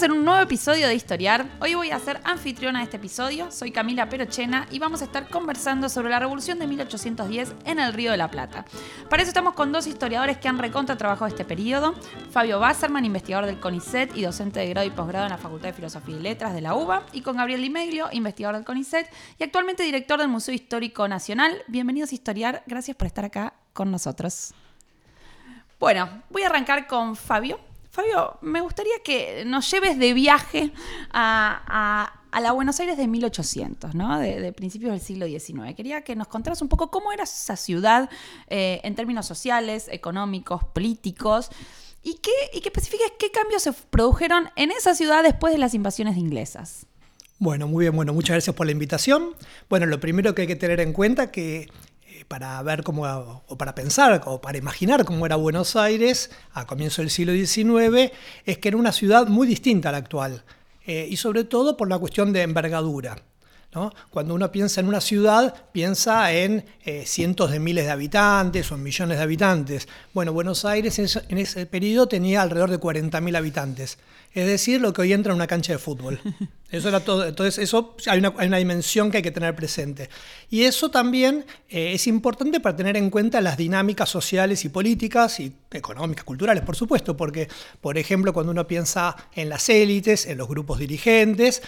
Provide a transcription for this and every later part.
Estamos en un nuevo episodio de Historiar. Hoy voy a ser anfitriona de este episodio. Soy Camila Perochena y vamos a estar conversando sobre la revolución de 1810 en el Río de la Plata. Para eso estamos con dos historiadores que han recontra trabajado este periodo. Fabio Basserman, investigador del CONICET y docente de grado y posgrado en la Facultad de Filosofía y Letras de la UBA. Y con Gabriel Di Meglio, investigador del CONICET y actualmente director del Museo Histórico Nacional. Bienvenidos a Historiar. Gracias por estar acá con nosotros. Bueno, voy a arrancar con Fabio. Fabio, me gustaría que nos lleves de viaje a, la Buenos Aires de 1800, ¿no? de, principios del siglo XIX. Quería que nos contaras un poco cómo era esa ciudad eh, en términos sociales, económicos, políticos, y que, y que especifiques qué cambios se produjeron en esa ciudad después de las invasiones inglesas. Bueno, muy bien, bueno, muchas gracias por la invitación. Bueno, lo primero que hay que tener en cuenta que para ver cómo, o para pensar, o para imaginar cómo era Buenos Aires a comienzos del siglo XIX, es que era una ciudad muy distinta a la actual, eh, y sobre todo por la cuestión de envergadura. Cuando uno piensa en una ciudad, piensa en eh, cientos de miles de habitantes o en millones de habitantes. Bueno, Buenos Aires en ese, periodo tenía alrededor de 40.000 habitantes, es decir, lo que hoy entra en una cancha de fútbol. Eso era todo. Entonces, eso hay una, dimensión que hay que tener presente. Y eso también eh, es importante para tener en cuenta las dinámicas sociales y políticas y económicas, culturales, por supuesto, porque, por ejemplo, cuando uno piensa en las élites, en los grupos dirigentes,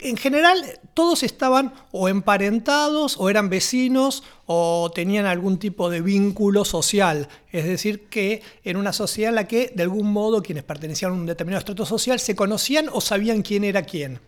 en general todos estaban o emparentados o eran vecinos o tenían algún tipo de vínculo social. Es decir, que en una sociedad en la que de algún modo quienes pertenecían a un determinado estrato social se conocían o sabían quién era quién.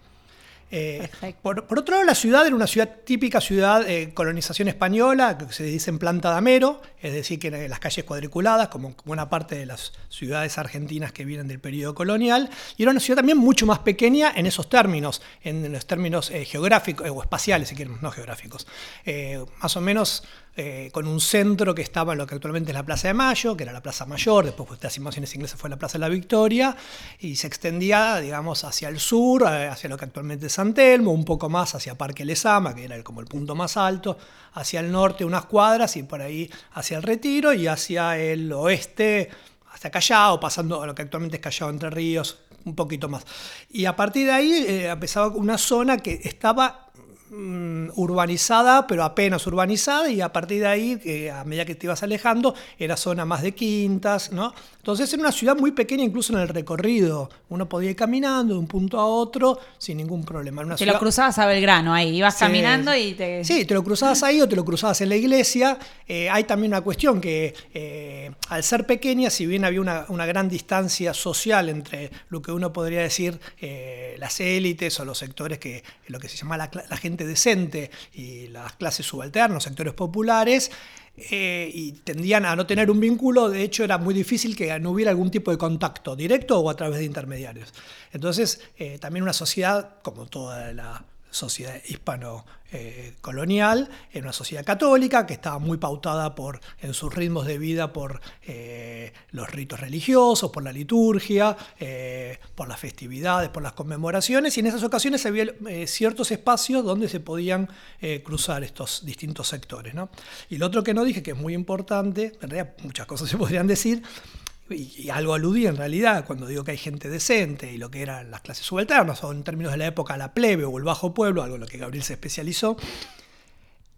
Eh, por, otro lado, la ciudad era una ciudad típica ciudad de colonización española, que se dice en planta de amero, es decir, que las calles cuadriculadas, como buena parte de las ciudades argentinas que vienen del periodo colonial, y era una ciudad también mucho más pequeña en esos términos, en los términos eh, geográficos o espaciales, si quieren, no geográficos. Eh, más o menos eh, con un centro que estaba en lo que actualmente es la Plaza de Mayo, que era la Plaza Mayor, después de las invasiones inglesas fue la Plaza de la Victoria, y se extendía, digamos, hacia el sur, eh, hacia lo que actualmente es San Telmo, un poco más hacia Parque Lesama, que era como el punto más alto, hacia el norte unas cuadras y por ahí hacia el Retiro, y hacia el oeste, hasta Callao, pasando a lo que actualmente es Callao Entre Ríos, un poquito más. Y a partir de ahí eh, empezaba una zona que estaba Mm, urbanizada, pero apenas urbanizada, y a partir de ahí, a medida que te ibas alejando, era zona más de quintas, ¿no? Entonces era una ciudad muy pequeña incluso en el recorrido. Uno podía ir caminando de un punto a otro sin ningún problema. te lo cruzabas a Belgrano ahí, ibas caminando y te... Sí, te lo cruzabas ahí o te lo cruzabas en la iglesia. Eh, hay también una cuestión que eh, al ser pequeña, si bien había una, gran distancia social entre lo que uno podría decir eh, las élites o los sectores que lo que se llama la, la gente decente y las clases subalternas, sectores populares, eh, y tendían a no tener un vínculo, de hecho era muy difícil que no hubiera algún tipo de contacto directo o a través de intermediarios. Entonces, eh, también una sociedad, como toda la sociedad hispano-colonial, en una sociedad católica que estaba muy pautada por, en sus ritmos de vida por eh, los ritos religiosos, por la liturgia, eh, por las festividades, por las conmemoraciones, y en esas ocasiones había eh, ciertos espacios donde se podían cruzar estos distintos sectores. Y lo otro que no dije, que es muy importante, en realidad muchas cosas se podrían decir, y, algo aludí en realidad cuando digo que hay gente decente y lo que eran las clases subalternas, o en términos de la época la plebe o el bajo pueblo, algo en lo que Gabriel se especializó,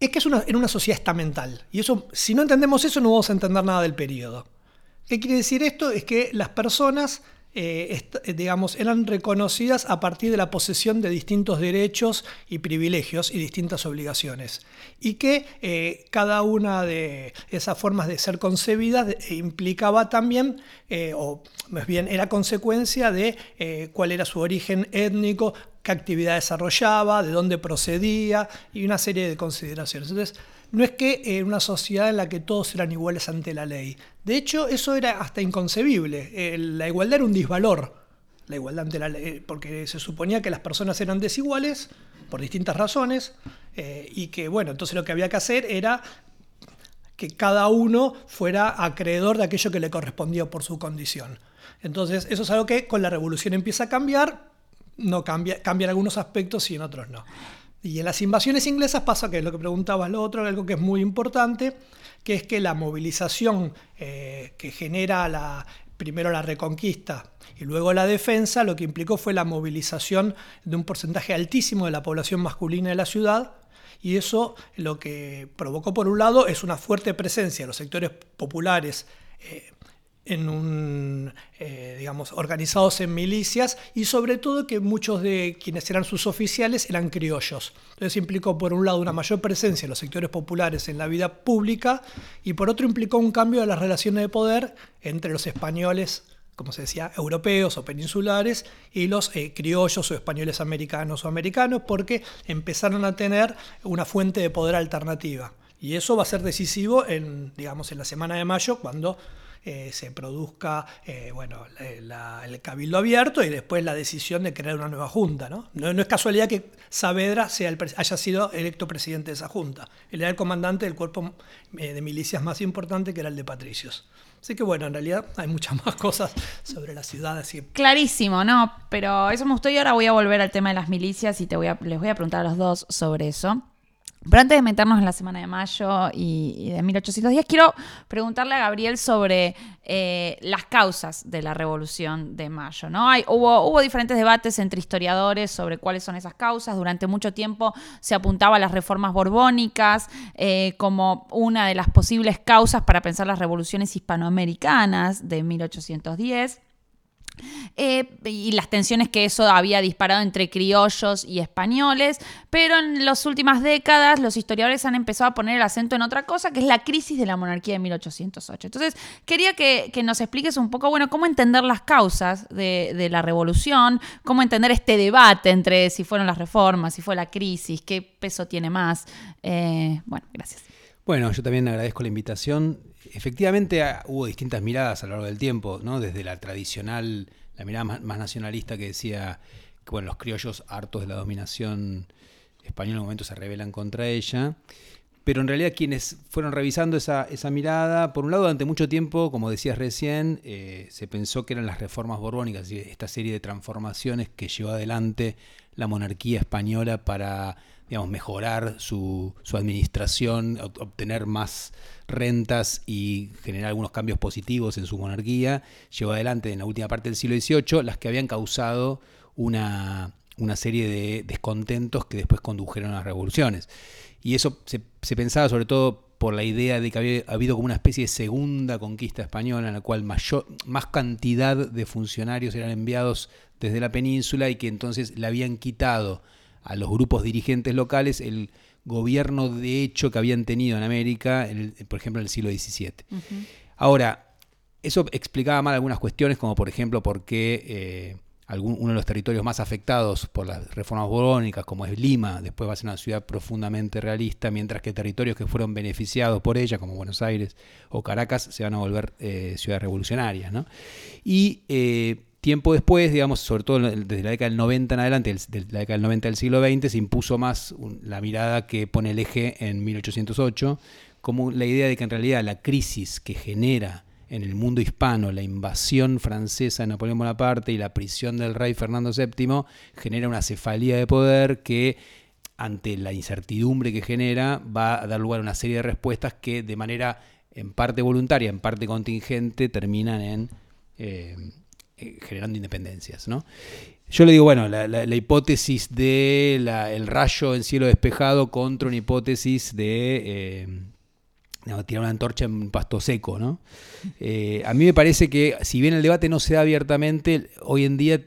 es que es una, en una sociedad estamental. Y eso, si no entendemos eso, no vamos a entender nada del periodo. ¿Qué quiere decir esto? Es que las personas eh, eh, digamos, eran reconocidas a partir de la posesión de distintos derechos y privilegios y distintas obligaciones. Y que eh, cada una de esas formas de ser concebidas implicaba también, o más bien era consecuencia de cuál era su origen étnico, qué actividad desarrollaba, de dónde procedía y una serie de consideraciones. Entonces, no es que en una sociedad en la que todos eran iguales ante la ley. De hecho, eso era hasta inconcebible. Eh, la igualdad era un disvalor, la igualdad ante la ley, porque se suponía que las personas eran desiguales por distintas razones eh, y que, bueno, entonces lo que había que hacer era que cada uno fuera acreedor de aquello que le correspondía por su condición. Entonces, eso es algo que con la revolución empieza a cambiar, no cambia, cambian algunos aspectos y en otros no. Y en las invasiones inglesas pasa que es lo que preguntabas lo otro, algo que es muy importante, que es que la movilización eh, que genera primero la reconquista y luego la defensa, lo que implicó fue la movilización de un porcentaje altísimo de la población masculina de la ciudad, y eso lo que provocó por un lado es una fuerte presencia de los sectores populares eh, en un, eh, digamos, organizados en milicias y sobre todo que muchos de quienes eran sus oficiales eran criollos. Entonces implicó por un lado una mayor presencia de los sectores populares en la vida pública y por otro implicó un cambio de las relaciones de poder entre los españoles, como se decía, europeos o peninsulares y los eh, criollos o españoles americanos o americanos porque empezaron a tener una fuente de poder alternativa. Y eso va a ser decisivo en, digamos, en la semana de mayo cuando eh, se produzca eh, bueno, el cabildo abierto y después la decisión de crear una nueva junta. No, no, es casualidad que Saavedra sea haya sido electo presidente de esa junta. Él era el comandante del cuerpo eh, de milicias más importante que era el de Patricios. Así que bueno, en realidad hay muchas más cosas sobre la ciudad. Así. Clarísimo, ¿no? Pero eso me gustó y ahora voy a volver al tema de las milicias y te voy a, les voy a preguntar a los dos sobre eso. Pero antes de meternos en la semana de mayo y, de 1810, quiero preguntarle a Gabriel sobre eh, las causas de la revolución de mayo. ¿no? Hay, hubo, hubo diferentes debates entre historiadores sobre cuáles son esas causas. Durante mucho tiempo se apuntaba a las reformas borbónicas eh, como una de las posibles causas para pensar las revoluciones hispanoamericanas de 1810. Eh, y las tensiones que eso había disparado entre criollos y españoles, pero en las últimas décadas los historiadores han empezado a poner el acento en otra cosa, que es la crisis de la monarquía de 1808. Entonces, quería que, nos expliques un poco, bueno, cómo entender las causas de, la revolución, cómo entender este debate entre si fueron las reformas, si fue la crisis, qué peso tiene más. Eh, bueno, gracias. Bueno, yo también agradezco la invitación efectivamente ah, hubo distintas miradas a lo largo del tiempo, ¿no? Desde la tradicional, la mirada más, nacionalista que decía que bueno, los criollos hartos de la dominación española en un momento se rebelan contra ella. Pero en realidad quienes fueron revisando esa, mirada, por un lado, durante mucho tiempo, como decías recién, eh, se pensó que eran las reformas borbónicas, esta serie de transformaciones que llevó adelante la monarquía española para mejorar su, su administración, obtener más rentas y generar algunos cambios positivos en su monarquía, llevó adelante en la última parte del siglo XVIII las que habían causado una, serie de descontentos que después condujeron a las revoluciones. Y eso se, pensaba sobre todo por la idea de que había habido como una especie de segunda conquista española en la cual mayor, más cantidad de funcionarios eran enviados desde la península y que entonces le habían quitado a los grupos dirigentes locales el gobierno de hecho que habían tenido en América, por ejemplo, en el siglo XVII. Ahora, eso explicaba mal algunas cuestiones, como por ejemplo por qué eh, uno de los territorios más afectados por las reformas borbónicas, como es Lima, después va a ser una ciudad profundamente realista, mientras que territorios que fueron beneficiados por ella, como Buenos Aires o Caracas, se van a volver eh, ciudades revolucionarias. Y eh, Tiempo después, digamos, sobre todo desde la década del 90 en adelante, desde la década del 90 del siglo XX, se impuso más la mirada que pone el eje en 1808, como la idea de que en realidad la crisis que genera en el mundo hispano la invasión francesa de Napoleón Bonaparte y la prisión del rey Fernando VII genera una cefalía de poder que ante la incertidumbre que genera va a dar lugar a una serie de respuestas que de manera en parte voluntaria, en parte contingente, terminan en... Eh, eh, generando independencias. ¿no? Yo le digo, bueno, la, hipótesis de el rayo en cielo despejado contra una hipótesis de eh, tirar una antorcha en un pasto seco. ¿no? Eh, a mí me parece que, si bien el debate no se da abiertamente, hoy en día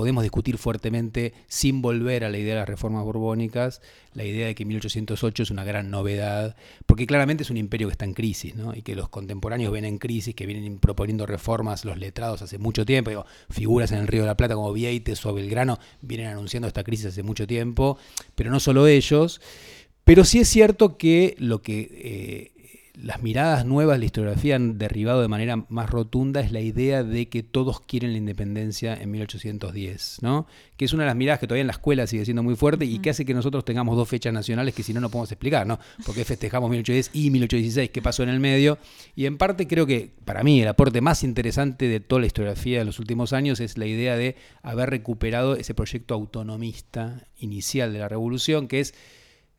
podemos discutir fuertemente, sin volver a la idea de las reformas borbónicas, la idea de que 1808 es una gran novedad, porque claramente es un imperio que está en crisis, ¿no? y que los contemporáneos ven en crisis, que vienen proponiendo reformas los letrados hace mucho tiempo, figuras en el Río de la Plata como Vieites o Belgrano vienen anunciando esta crisis hace mucho tiempo, pero no solo ellos, pero sí es cierto que lo que... Eh, las miradas nuevas de la historiografía han derribado de manera más rotunda es la idea de que todos quieren la independencia en 1810, ¿no? Que es una de las miradas que todavía en la escuela sigue siendo muy fuerte y que hace que nosotros tengamos dos fechas nacionales que si no no podemos explicar, ¿no? Porque festejamos 1810 y 1816, qué pasó en el medio. Y en parte creo que para mí el aporte más interesante de toda la historiografía de los últimos años es la idea de haber recuperado ese proyecto autonomista inicial de la revolución, que es,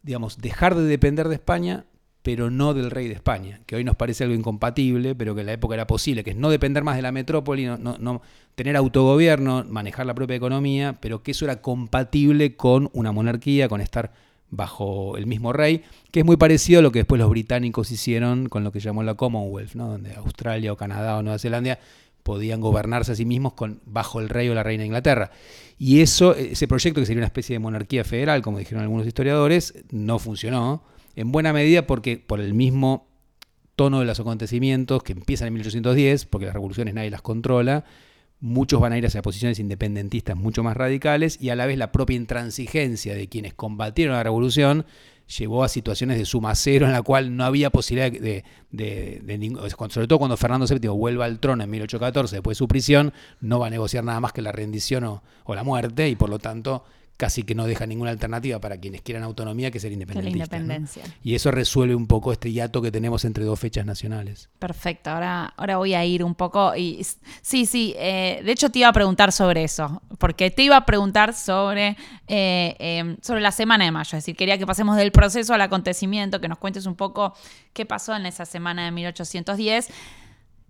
digamos, dejar de depender de España pero no del rey de España, que hoy nos parece algo incompatible, pero que en la época era posible, que es no depender más de la metrópoli, no, tener autogobierno, manejar la propia economía, pero que eso era compatible con una monarquía, con estar bajo el mismo rey, que es muy parecido a lo que después los británicos hicieron con lo que llamó la Commonwealth, donde Australia o Canadá o Nueva Zelanda podían gobernarse a sí mismos con, bajo el rey o la reina de Inglaterra. Y eso, ese proyecto, que sería una especie de monarquía federal, como dijeron algunos historiadores, no funcionó en buena medida porque por el mismo tono de los acontecimientos que empiezan en 1810, porque las revoluciones nadie las controla, muchos van a ir hacia posiciones independentistas mucho más radicales y a la vez la propia intransigencia de quienes combatieron la revolución llevó a situaciones de suma cero en la cual no había posibilidad de, de, sobre todo cuando Fernando VII vuelva al trono en 1814 después de su prisión, no va a negociar nada más que la rendición o la muerte y por lo tanto casi que no deja ninguna alternativa para quienes quieran autonomía que ser independentistas. independencia. Y eso resuelve un poco este hiato que tenemos entre dos fechas nacionales. Perfecto, ahora, ahora voy a ir un poco y sí, sí, eh, de hecho te iba a preguntar sobre eso, porque te iba a preguntar sobre, eh, em, sobre la semana de mayo, es decir, quería que pasemos del proceso al acontecimiento, que nos cuentes un poco qué pasó en esa semana de 1810.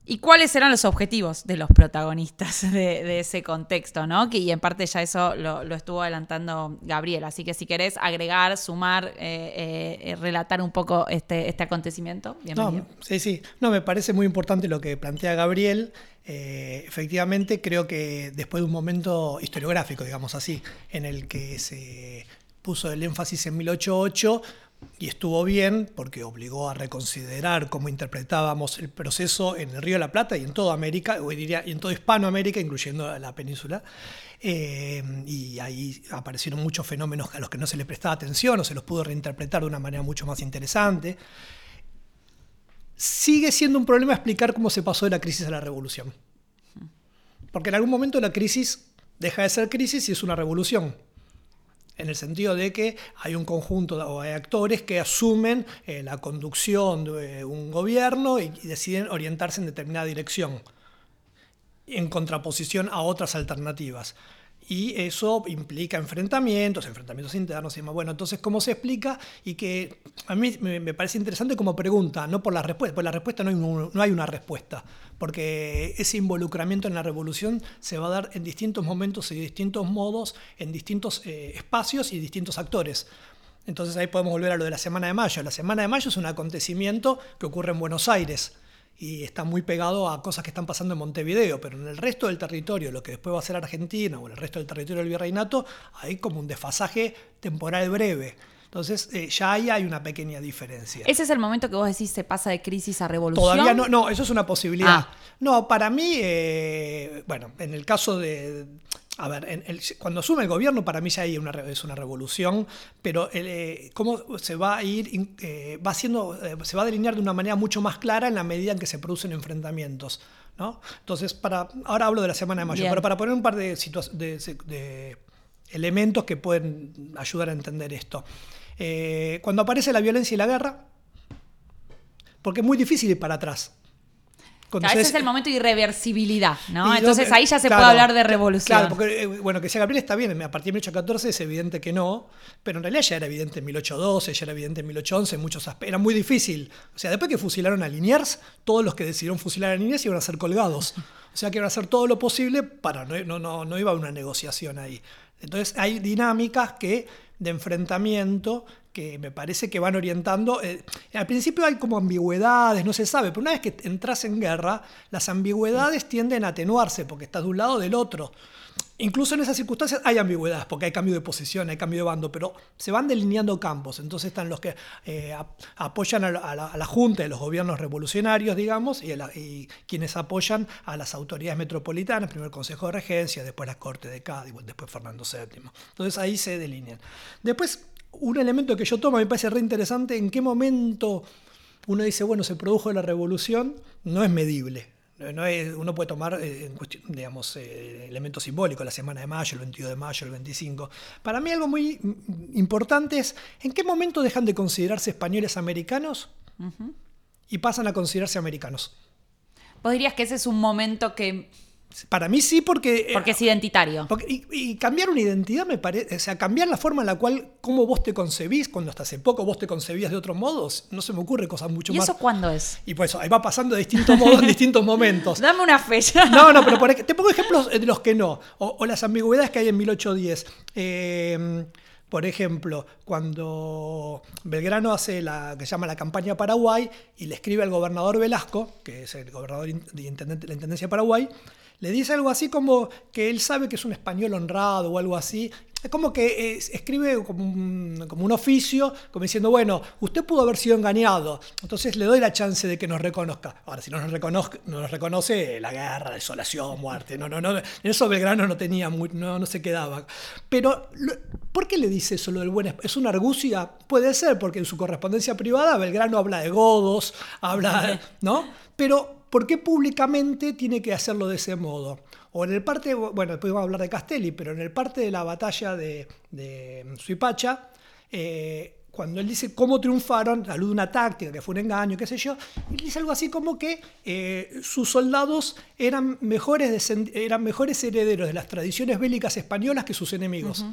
¿Y cuáles eran los objetivos de los protagonistas de, ese contexto? ¿no? Que, y en parte ya eso lo, estuvo adelantando Gabriel. Así que si querés agregar, sumar, eh, eh, eh, relatar un poco este, este acontecimiento. Bienvenido. sí, sí. No, me parece muy importante lo que plantea Gabriel. efectivamente, creo que después de un momento historiográfico, digamos así, en el que se puso el énfasis en 1808, y estuvo bien porque obligó a reconsiderar cómo interpretábamos el proceso en el Río de la Plata y en toda América, o diría, y en toda Hispanoamérica, incluyendo la península. Eh, y ahí aparecieron muchos fenómenos a los que no se le prestaba atención o se los pudo reinterpretar de una manera mucho más interesante. Sigue siendo un problema explicar cómo se pasó de la crisis a la revolución. Porque en algún momento la crisis deja de ser crisis y es una revolución en el sentido de que hay un conjunto de, actores que asumen eh, la conducción de un gobierno y, deciden orientarse en determinada dirección, en contraposición a otras alternativas. Y eso implica enfrentamientos, enfrentamientos internos y demás. Bueno, entonces, ¿cómo se explica? Y que a mí me, parece interesante como pregunta, no por la respuesta, por la respuesta no hay, no hay una respuesta, porque ese involucramiento en la revolución se va a dar en distintos momentos y distintos modos, en distintos eh, espacios y distintos actores. Entonces ahí podemos volver a lo de la Semana de Mayo. La Semana de Mayo es un acontecimiento que ocurre en Buenos Aires y está muy pegado a cosas que están pasando en Montevideo, pero en el resto del territorio, lo que después va a ser Argentina o en el resto del territorio del virreinato, hay como un desfasaje temporal breve. Entonces, eh, ya ahí hay una pequeña diferencia. ¿Ese es el momento que vos decís se pasa de crisis a revolución? Todavía no, no, eso es una posibilidad. Ah. No, para mí, eh, bueno, en el caso de, a ver, cuando asume el gobierno para mí ya hay una, es una revolución, pero eh, cómo se va a ir, eh, va haciendo, eh, se va a delinear de una manera mucho más clara en la medida en que se producen enfrentamientos. ¿no? Entonces, para, ahora hablo de la semana de mayo, pero para poner un par de, de, elementos que pueden ayudar a entender esto. cuando aparece la violencia y la guerra, porque es muy difícil ir para atrás ese es el momento de irreversibilidad, ¿no? Entonces ahí ya se puede hablar de revolución. Claro, porque, eh, bueno, que sea Gabriel está bien, a partir de 1814 es evidente que no, pero en realidad ya era evidente en 1812, ya era evidente en 1811, en muchos aspectos. Era muy difícil. O sea, después que fusilaron a Liniers, todos los que decidieron fusilar a Liniers iban a ser colgados. O sea, que iban a hacer todo lo posible para, no, no, no iba a una negociación ahí. Entonces hay dinámicas que de enfrentamiento que me parece que van orientando. Eh, al principio hay como ambigüedades, no se sabe, pero una vez que entras en guerra, las ambigüedades tienden a atenuarse porque estás de un lado o del otro. Incluso en esas circunstancias hay ambigüedades, porque hay cambio de posición, hay cambio de bando, pero se van delineando campos. Entonces están los que eh, apoyan a la, Junta de los gobiernos revolucionarios, digamos, y, y, quienes apoyan a las autoridades metropolitanas, primero el Consejo de Regencia, después la Corte de Cádiz, después Fernando VII. Entonces ahí se delinean. Después un elemento que yo tomo me parece re interesante, en qué momento uno dice, bueno, se produjo la revolución, no es medible. No es, uno puede tomar eh, en cuestión, digamos, eh, elementos simbólicos, la semana de mayo, el 22 de mayo, el 25. Para mí algo muy mm, importante es en qué momento dejan de considerarse españoles americanos y pasan a considerarse americanos. ¿Vos dirías que ese es un momento que para mí sí, porque. Eh, porque es identitario. y, cambiar una identidad me parece. O sea, cambiar la forma en la cual, cómo vos te concebís, cuando hasta hace poco vos te concebías de otros modos, no se me ocurre cosas mucho más. ¿Y eso cuándo es? Y pues ahí va pasando de distintos modos en distintos momentos. Dame una fecha. No, no, pero te pongo ejemplos de los que no. O, las ambigüedades que hay en 1810. Eh, por ejemplo, cuando Belgrano hace la que se llama la campaña Paraguay y le escribe al gobernador Velasco, que es el gobernador de la Intendencia de Paraguay, le dice algo así como que él sabe que es un español honrado o algo así. Es como que escribe como un, como un, oficio, como diciendo, bueno, usted pudo haber sido engañado, entonces le doy la chance de que nos reconozca. Ahora, si no nos, reconoce, no nos reconoce, la guerra, desolación, muerte. No, no, no, en eso Belgrano no tenía, muy, no, no se quedaba. Pero, ¿por qué le dice eso lo del buen ¿Es una argucia? Puede ser, porque en su correspondencia privada Belgrano habla de godos, habla, ¿no? Pero ¿Por qué públicamente tiene que hacerlo de ese modo? O en el parte, bueno, después vamos a hablar de Castelli, pero en el parte de la batalla de, de Suipacha, eh, cuando él dice cómo triunfaron, alude a una táctica que fue un engaño, qué sé yo, él dice algo así como que eh, sus soldados eran mejores, eran mejores herederos de las tradiciones bélicas españolas que sus enemigos.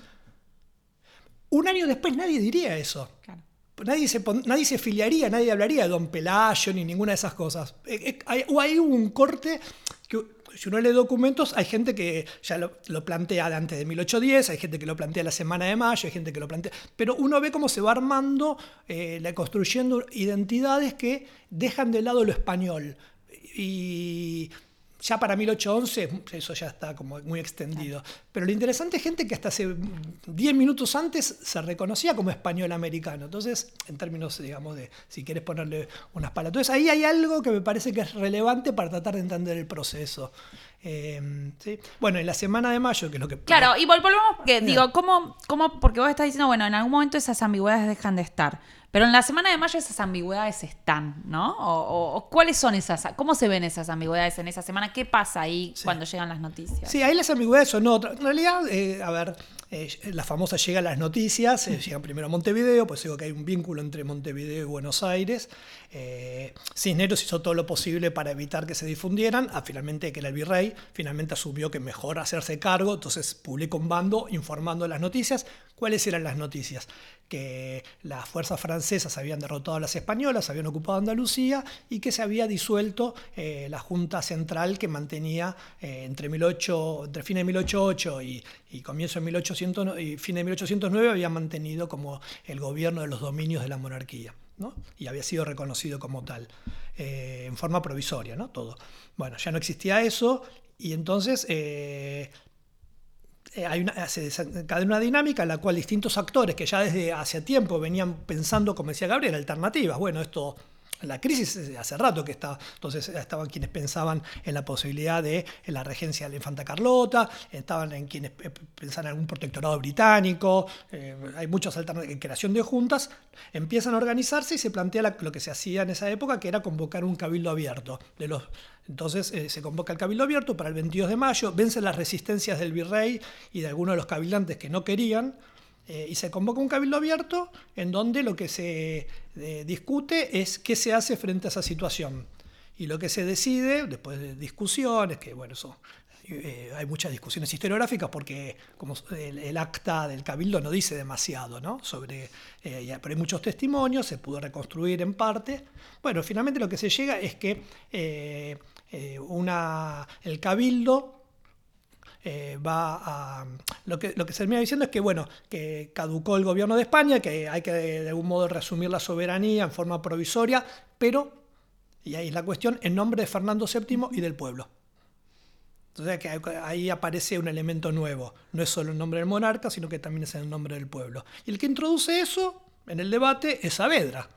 Un año después nadie diría eso. Claro nadie se, nadie se filiaría, nadie hablaría de Don Pelayo ni ninguna de esas cosas. Eh, eh, hay, hay un corte que si uno lee documentos, hay gente que ya lo, plantea de antes de 1810, hay gente que lo plantea la semana de mayo, hay gente que lo plantea. Pero uno ve cómo se va armando, eh, construyendo identidades que dejan de lado lo español. Y ya para 1811 eso ya está como muy extendido. Pero lo interesante es gente que hasta hace 10 minutos antes se reconocía como español americano. Entonces, en términos, digamos, de si quieres ponerle unas palabras. Entonces, ahí hay algo que me parece que es relevante para tratar de entender el proceso. Eh, ¿sí? Bueno, en la semana de mayo, que es lo que... Claro, y volvemos porque, digo, ¿cómo, ¿cómo? Porque vos estás diciendo, bueno, en algún momento esas ambigüedades dejan de estar. Pero en la semana de mayo esas ambigüedades están, ¿no? O, cuáles son esas, cómo se ven esas ambigüedades en esa semana, qué pasa ahí cuando llegan las noticias. Sí, ahí las ambigüedades son otras. En realidad, eh, a ver, eh, la famosa llega las noticias, eh, llegan primero a Montevideo, pues digo que hay un vínculo entre Montevideo y Buenos Aires. Eh, Cisneros hizo todo lo posible para evitar que se difundieran, a finalmente que era el virrey, finalmente asumió que mejor hacerse cargo, entonces publicó un bando informando las noticias. ¿Cuáles eran las noticias? Que las fuerzas francesas habían derrotado a las españolas, habían ocupado Andalucía y que se había disuelto la Junta Central que mantenía entre, 18, entre fines de 1808 y, y comienzo de 1800 y fin de 1809 había mantenido como el gobierno de los dominios de la monarquía. ¿no? y había sido reconocido como tal, eh, en forma provisoria, ¿no? Todo. Bueno, ya no existía eso, y entonces eh, eh, hay una, se desencadena una dinámica en la cual distintos actores que ya desde hace tiempo venían pensando, como decía Gabriel, alternativas. Bueno, esto la crisis hace rato que está, entonces estaban quienes pensaban en la posibilidad de la regencia de la infanta Carlota, estaban en quienes pensaban en algún protectorado británico, eh, hay muchas alternativas, en creación de juntas, empiezan a organizarse y se plantea lo que se hacía en esa época, que era convocar un cabildo abierto. De los, entonces eh, se convoca el cabildo abierto para el 22 de mayo, vencen las resistencias del virrey y de algunos de los cabildantes que no querían, eh, y se convoca un cabildo abierto en donde lo que se eh, discute es qué se hace frente a esa situación. Y lo que se decide, después de discusiones, que bueno, eso, hay muchas discusiones historiográficas porque como el, acta del cabildo no dice demasiado ¿no? sobre, pero hay muchos testimonios, se pudo reconstruir en parte. Bueno, finalmente lo que se llega es que una, el cabildo eh, va a... Lo que, lo que se termina diciendo es que, bueno, que caducó el gobierno de España, que hay que de algún modo resumir la soberanía en forma provisoria, pero, y ahí es la cuestión, en nombre de Fernando VII y del pueblo. Entonces que ahí aparece un elemento nuevo. No es solo el nombre del monarca, sino que también es el nombre del pueblo. Y el que introduce eso en el debate es Saavedra.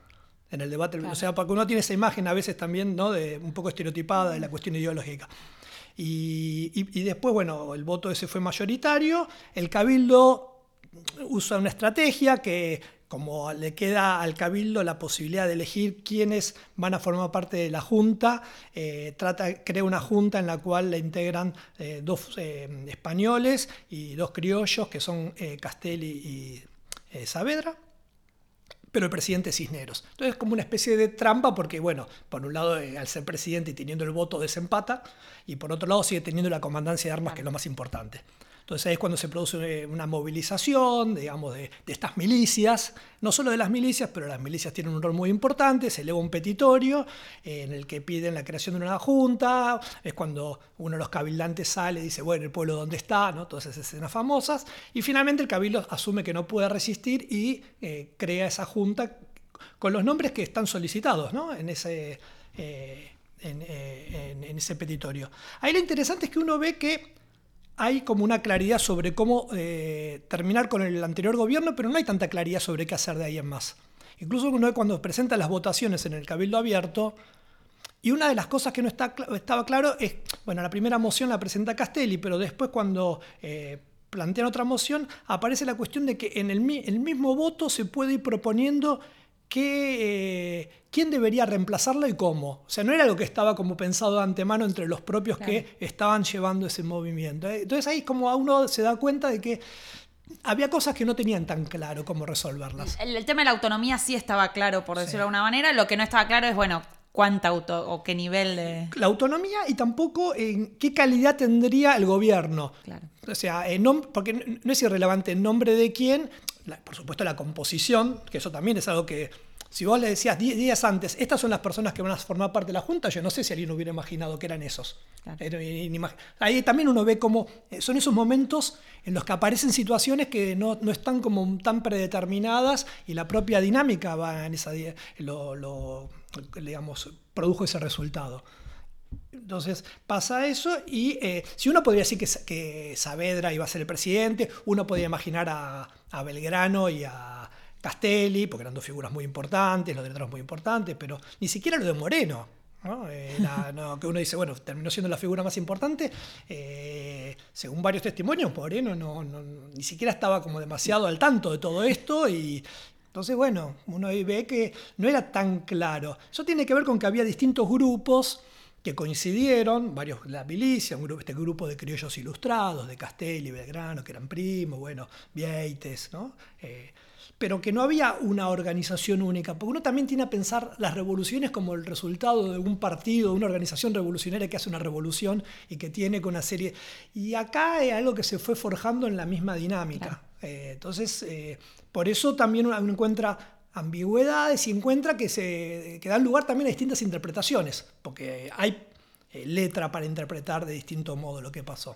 En el debate, o sea, porque uno tiene esa imagen a veces también, ¿no? De un poco estereotipada de la cuestión ideológica. Y, después, bueno, el voto ese fue mayoritario. El cabildo usa una estrategia que como le queda al cabildo la posibilidad de elegir quiénes van a formar parte de la junta, eh, trata, crea una junta en la cual la integran eh, dos eh, españoles y dos criollos que son Castelli y Saavedra pero el presidente Cisneros. Entonces es como una especie de trampa porque, bueno, por un lado, al ser presidente y teniendo el voto desempata, y por otro lado sigue teniendo la comandancia de armas, que es lo más importante. Entonces ahí es cuando se produce una movilización, digamos, de, estas milicias, no solo de las milicias, pero las milicias tienen un rol muy importante, se eleva un petitorio eh, en el que piden la creación de una junta, es cuando uno de los cabildantes sale y dice, bueno, el pueblo dónde está, ¿no? todas esas escenas famosas, y finalmente el cabildo asume que no puede resistir y eh, crea esa junta con los nombres que están solicitados ¿no? en ese... Eh, en, ese petitorio. Ahí lo interesante es que uno ve que hay como una claridad sobre cómo eh, terminar con el anterior gobierno, pero no hay tanta claridad sobre qué hacer de ahí en más. Incluso uno cuando presenta las votaciones en el Cabildo Abierto, y una de las cosas que no estaba claro es, bueno, la primera moción la presenta Castelli, pero después cuando eh, plantean otra moción, aparece la cuestión de que en el mismo voto se puede ir proponiendo eh, quién debería reemplazarlo y cómo. O sea, no era lo que estaba como pensado de antemano entre los propios que estaban llevando ese movimiento. ¿eh? Entonces ahí como uno se da cuenta de que había cosas que no tenían tan claro cómo resolverlas. El, tema de la autonomía sí estaba claro, por decirlo de alguna manera. Lo que no estaba claro es, bueno, cuánta auto o qué nivel de... La autonomía y tampoco en qué calidad tendría el gobierno. Claro. O sea, en porque no es irrelevante el nombre de quién, por supuesto la composición, que eso también es algo que si vos le decías 10 días antes, estas son las personas que van a formar parte de la Junta, yo no sé si alguien hubiera imaginado que eran esos. Ahí también uno ve cómo eh, son esos momentos en los que aparecen situaciones que no, están como tan predeterminadas y la propia dinámica va en esa, lo, lo digamos, produjo ese resultado. Entonces pasa eso y eh, si uno podría decir que, que, Saavedra iba a ser el presidente, uno podría imaginar a, Belgrano y a Castelli, porque eran dos figuras muy importantes, los de muy importantes, pero ni siquiera lo de Moreno. Eh, que uno dice, bueno, terminó siendo la figura más importante. Eh, según varios testimonios, Moreno no, ni siquiera estaba como demasiado al tanto de todo esto y, entonces, bueno, uno ve que no era tan claro. Eso tiene que ver con que había distintos grupos que coincidieron, varios, la milicia, un grupo, este grupo de criollos ilustrados, de Castelli, Belgrano, que eran primos, bueno, Vieites, ¿no? Eh, pero que no había una organización única, porque uno también tiene a pensar las revoluciones como el resultado de un partido, de una organización revolucionaria que hace una revolución y que tiene con una serie... Y acá es algo que se fue forjando en la misma dinámica. Eh, entonces, eh, por eso también uno encuentra ambigüedades y encuentra que, se, que dan lugar también a distintas interpretaciones, porque hay eh, letra para interpretar de distinto modo lo que pasó.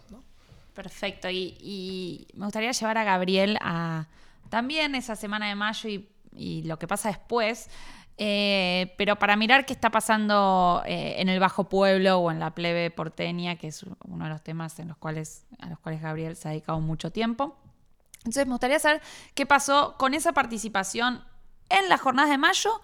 Perfecto, y, me gustaría llevar a Gabriel a también esa semana de mayo y, lo que pasa después, eh, pero para mirar qué está pasando eh, en el Bajo Pueblo o en la plebe porteña, que es uno de los temas en los cuales, a los cuales Gabriel se ha dedicado mucho tiempo. Entonces me gustaría saber qué pasó con esa participación en las jornadas de mayo.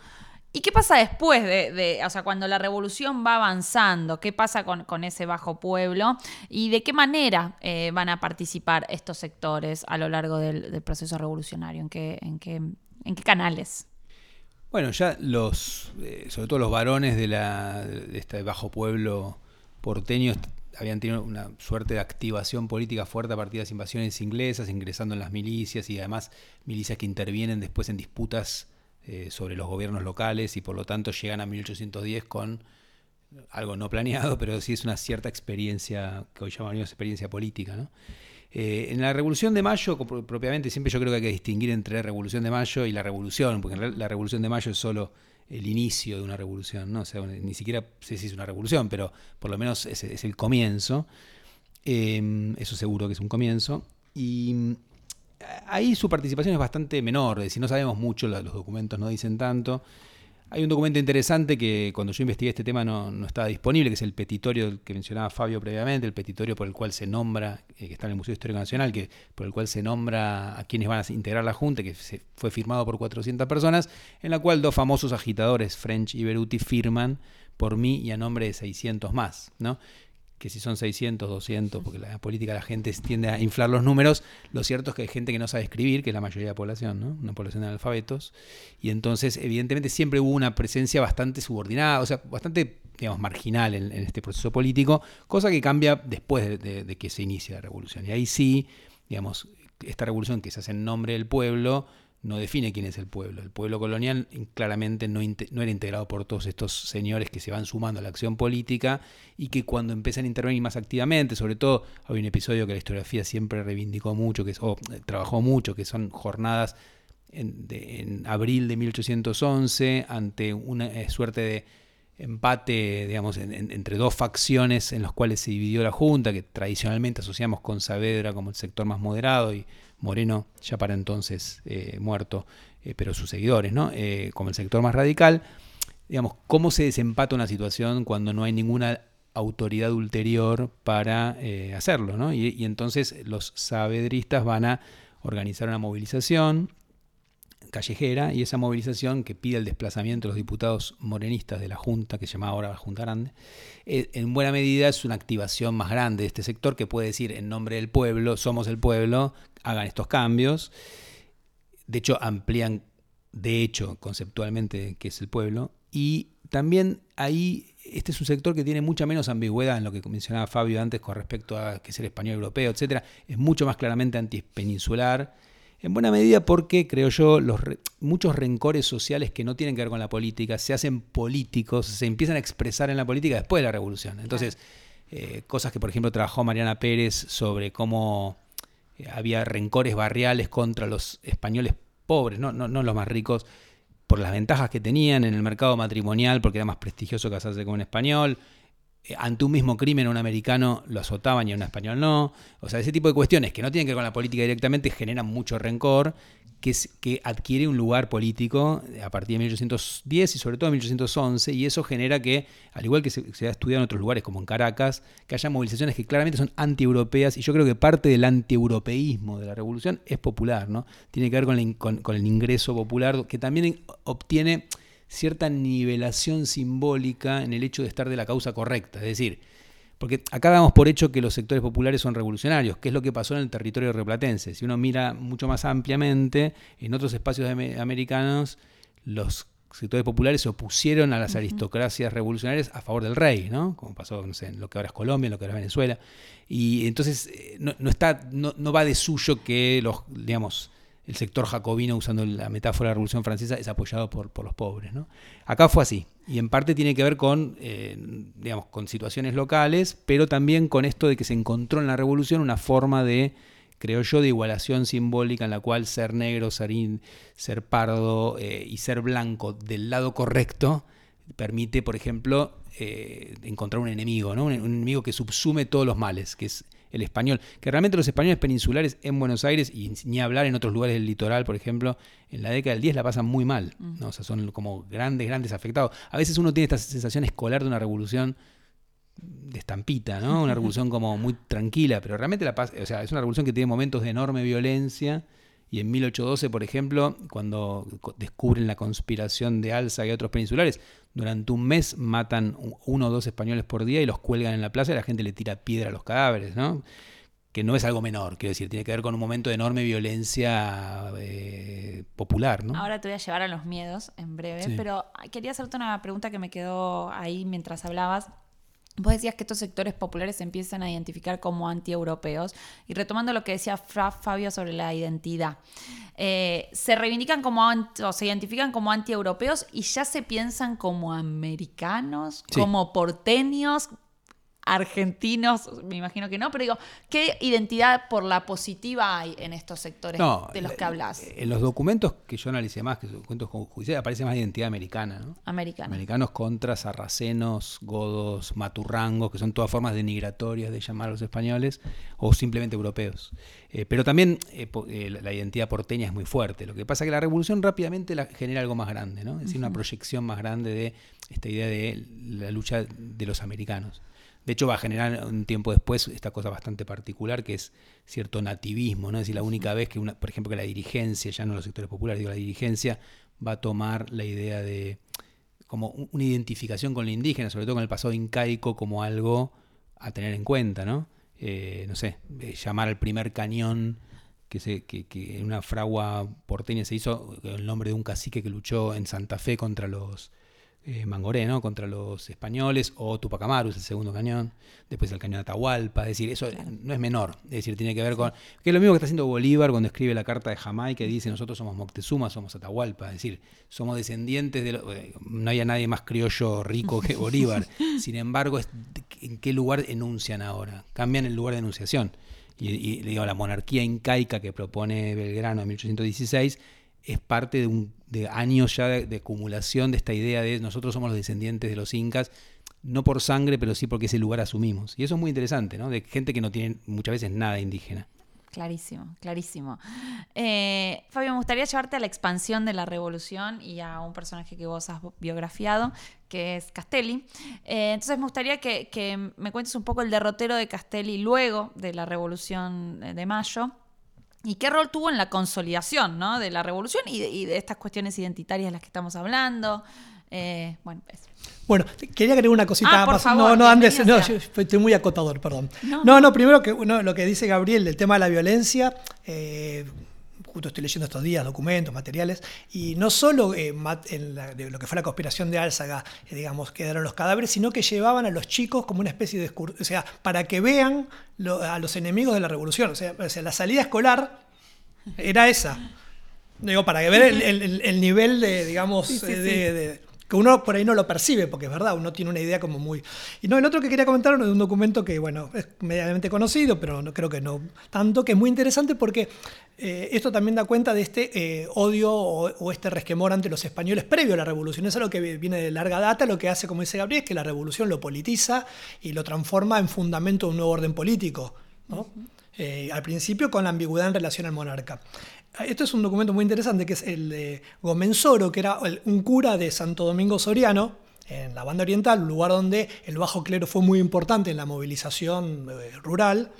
¿Y qué pasa después de, o sea, cuando la revolución va avanzando? ¿Qué pasa con, ese bajo pueblo? ¿Y de qué manera eh, van a participar estos sectores a lo largo del, proceso revolucionario? ¿En qué, en, qué, ¿En qué canales? Bueno, ya los, eh, sobre todo los varones de, la, de este bajo pueblo porteño habían tenido una suerte de activación política fuerte a partir de las invasiones inglesas, ingresando en las milicias y además milicias que intervienen después en disputas eh, sobre los gobiernos locales y por lo tanto llegan a 1810 con algo no planeado, pero sí es una cierta experiencia, que hoy llamamos experiencia política. Eh, en la Revolución de Mayo, propiamente, siempre yo creo que hay que distinguir entre Revolución de Mayo y la Revolución, porque la Revolución de Mayo es solo el inicio de una revolución, ¿no? ni siquiera sé si es una revolución, pero por lo menos es, el comienzo. Em, eso seguro que es un comienzo. Y ahí su participación es bastante menor, es decir, no sabemos mucho, los documentos no dicen tanto. Hay un documento interesante que cuando yo investigué este tema no, estaba disponible, que es el petitorio que mencionaba Fabio previamente, el petitorio por el cual se nombra, eh, que está en el Museo Histórico Nacional, que, por el cual se nombra a quienes van a integrar la Junta, que fue firmado por 400 personas, en la cual dos famosos agitadores, French y Beruti, firman por mí y a nombre de 600 más. ¿no? Que si son 600, 200, porque la política la gente tiende a inflar los números, lo cierto es que hay gente que no sabe escribir, que es la mayoría de la población, ¿no? una población de analfabetos, y entonces evidentemente siempre hubo una presencia bastante subordinada, o sea, bastante, digamos, marginal en, este proceso político, cosa que cambia después de, que se inicia la revolución. Y ahí sí, digamos, esta revolución que se hace en nombre del pueblo, no define quién es el pueblo. El pueblo colonial claramente no, era integrado por todos estos señores que se van sumando a la acción política y que cuando empiezan a intervenir más activamente, sobre todo hay un episodio que la historiografía siempre reivindicó mucho, que o eh, trabajó mucho, que son jornadas en, abril de 1811 ante una eh, suerte de empate, digamos, entre dos facciones en las cuales se dividió la Junta, que tradicionalmente asociamos con Saavedra como el sector más moderado y Moreno, ya para entonces eh, muerto, eh, pero sus seguidores, ¿no? Eh, como el sector más radical. Digamos, ¿cómo se desempata una situación cuando no hay ninguna autoridad ulterior para hacerlo? ¿no? Y, y entonces los sabedristas van a organizar una movilización callejera y esa movilización que pide el desplazamiento de los diputados morenistas de la Junta, que se llama ahora la Junta Grande, eh, en buena medida es una activación más grande de este sector que puede decir en nombre del pueblo, somos el pueblo, hagan estos cambios. De hecho, amplían, de hecho, conceptualmente, que es el pueblo. Y también ahí, este es un sector que tiene mucha menos ambigüedad en lo que mencionaba Fabio antes con respecto a que es el español europeo, etc. Es mucho más claramente antipeninsular en buena medida porque, creo yo, los muchos rencores sociales que no tienen que ver con la política se hacen políticos, se empiezan a expresar en la política después de la revolución. Entonces, eh, cosas que, por ejemplo, trabajó Mariana Pérez sobre cómo eh, había rencores barriales contra los españoles pobres, no, no, no los más ricos, por las ventajas que tenían en el mercado matrimonial, porque era más prestigioso casarse con un español, ante un mismo crimen un americano lo azotaban y a un español no. O sea, ese tipo de cuestiones que no tienen que ver con la política directamente generan mucho rencor, que, que adquiere un lugar político a partir de 1810 y sobre todo en 1811, y eso genera que, al igual que se, ha estudiado en otros lugares como en Caracas, que haya movilizaciones que claramente son anti-europeas, y yo creo que parte del anti-europeísmo de la revolución es popular, ¿no? Tiene que ver con, con el ingreso popular, que también obtiene cierta nivelación simbólica en el hecho de estar de la causa correcta. Es decir, porque acá damos por hecho que los sectores populares son revolucionarios, que es lo que pasó en el territorio replatense. Si uno mira mucho más ampliamente, en otros espacios americanos, los sectores populares se opusieron a las aristocracias revolucionarias a favor del rey, ¿no? Como pasó en lo que ahora es Colombia, en lo que ahora es Venezuela. Y entonces eh, no, está, no, no va de suyo que los, digamos, el sector jacobino, usando la metáfora de la Revolución Francesa, es apoyado por, los pobres. ¿no? Acá fue así, y en parte tiene que ver con, eh, digamos, con situaciones locales, pero también con esto de que se encontró en la Revolución una forma de, creo yo, de igualación simbólica en la cual ser negro, ser, ser pardo eh, y ser blanco del lado correcto permite, por ejemplo, eh, encontrar un enemigo, ¿no? un enemigo que subsume todos los males, que es el español, que realmente los españoles peninsulares en Buenos Aires y ni hablar en otros lugares del litoral, por ejemplo, en la década del 10 la pasan muy mal, ¿no? o sea, son como grandes, grandes afectados. A veces uno tiene esta sensación escolar de una revolución de estampita, ¿no? Una revolución como muy tranquila, pero realmente la paz, o sea, es una revolución que tiene momentos de enorme violencia y en 1812, por ejemplo, cuando descubren la conspiración de Alza y otros peninsulares, durante un mes matan uno o dos españoles por día y los cuelgan en la plaza y la gente le tira piedra a los cadáveres, ¿no? Que no es algo menor, quiero decir, tiene que ver con un momento de enorme violencia eh, popular, ¿no? Ahora te voy a llevar a los miedos en breve, pero quería hacerte una pregunta que me quedó ahí mientras hablabas. Vos decías que estos sectores populares se empiezan a identificar como anti-europeos. Y retomando lo que decía Fabio sobre la identidad, eh, se reivindican como o se identifican como anti-europeos y ya se piensan como americanos, como porteños argentinos, me imagino que no, pero digo, ¿qué identidad por la positiva hay en estos sectores de los que hablas? En los documentos que yo analicé más, que son documentos judiciales, aparece más identidad americana, ¿no? Americana. Americanos contra sarracenos, godos, maturrangos, que son todas formas denigratorias de llamar a los españoles, o simplemente europeos. Eh, pero también eh, eh, la identidad porteña es muy fuerte. Lo que pasa es que la revolución rápidamente la genera algo más grande, ¿no? Es decir, una proyección más grande de esta idea de la lucha de los americanos. De hecho, va a generar un tiempo después esta cosa bastante particular que es cierto nativismo, ¿no? Es decir, la única vez que, una, por ejemplo, que la dirigencia, ya no los sectores populares, digo, la dirigencia va a tomar la idea de como una identificación con lo indígena, sobre todo con el pasado incaico, como algo a tener en cuenta, ¿no? Eh, no sé, llamar al primer cañón que, se, que, que en una fragua porteña se hizo el nombre de un cacique que luchó en Santa Fe contra los eh, Mangoré, ¿no? Contra los españoles, o Tupac Amaru el segundo cañón, después el cañón Atahualpa, es decir, eso no es menor, es decir, tiene que ver con, que es lo mismo que está haciendo Bolívar cuando escribe la carta de Jamaica, que dice nosotros somos Moctezuma, somos Atahualpa, es decir, somos descendientes de, eh, no había nadie más criollo rico que Bolívar, sin embargo, ¿en qué lugar enuncian ahora? Cambian el lugar de enunciación. Y, y digo, la monarquía incaica que propone Belgrano en 1816 es parte de, un, años ya de, acumulación de esta idea de nosotros somos los descendientes de los incas, no por sangre, pero sí porque ese lugar asumimos. Y eso es muy interesante, ¿no? De gente que no tiene muchas veces nada indígena. Clarísimo, clarísimo. Eh, Fabio, me gustaría llevarte a la expansión de la revolución y a un personaje que vos has biografiado, que es Castelli. Eh, entonces me gustaría que, me cuentes un poco el derrotero de Castelli luego de la revolución de mayo y qué rol tuvo en la consolidación ¿no? de la revolución y de, estas cuestiones identitarias de las que estamos hablando. Eh, bueno, eso. Bueno, quería agregar una cosita ah, más. Favor, no, no, Andes, no, estoy muy acotador, perdón. No, no, primero que bueno, lo que dice Gabriel del tema de la violencia. Eh, justo estoy leyendo estos días documentos, materiales, y no solo eh, en de lo que fue la conspiración de Álzaga, eh, digamos, quedaron los cadáveres, sino que llevaban a los chicos como una especie de... O sea, para que vean a los enemigos de la revolución. O sea, la salida escolar era esa. Digo, para que ver el, nivel de, digamos, de que uno por ahí no lo percibe, porque es verdad, uno tiene una idea como muy... Y no, el otro que quería comentar es un documento que, bueno, es medianamente conocido, pero no, creo que no tanto, que es muy interesante porque eh, esto también da cuenta de este eh, odio o, este resquemor ante los españoles previo a la revolución. Es algo que viene de larga data, lo que hace, como dice Gabriel, es que la revolución lo politiza y lo transforma en fundamento de un nuevo orden político. Eh, al principio con la ambigüedad en relación al monarca. Esto es un documento muy interesante que es el de Gomenzoro, que era un cura de Santo Domingo Soriano, en la banda oriental, un lugar donde el bajo clero fue muy importante en la movilización eh, rural.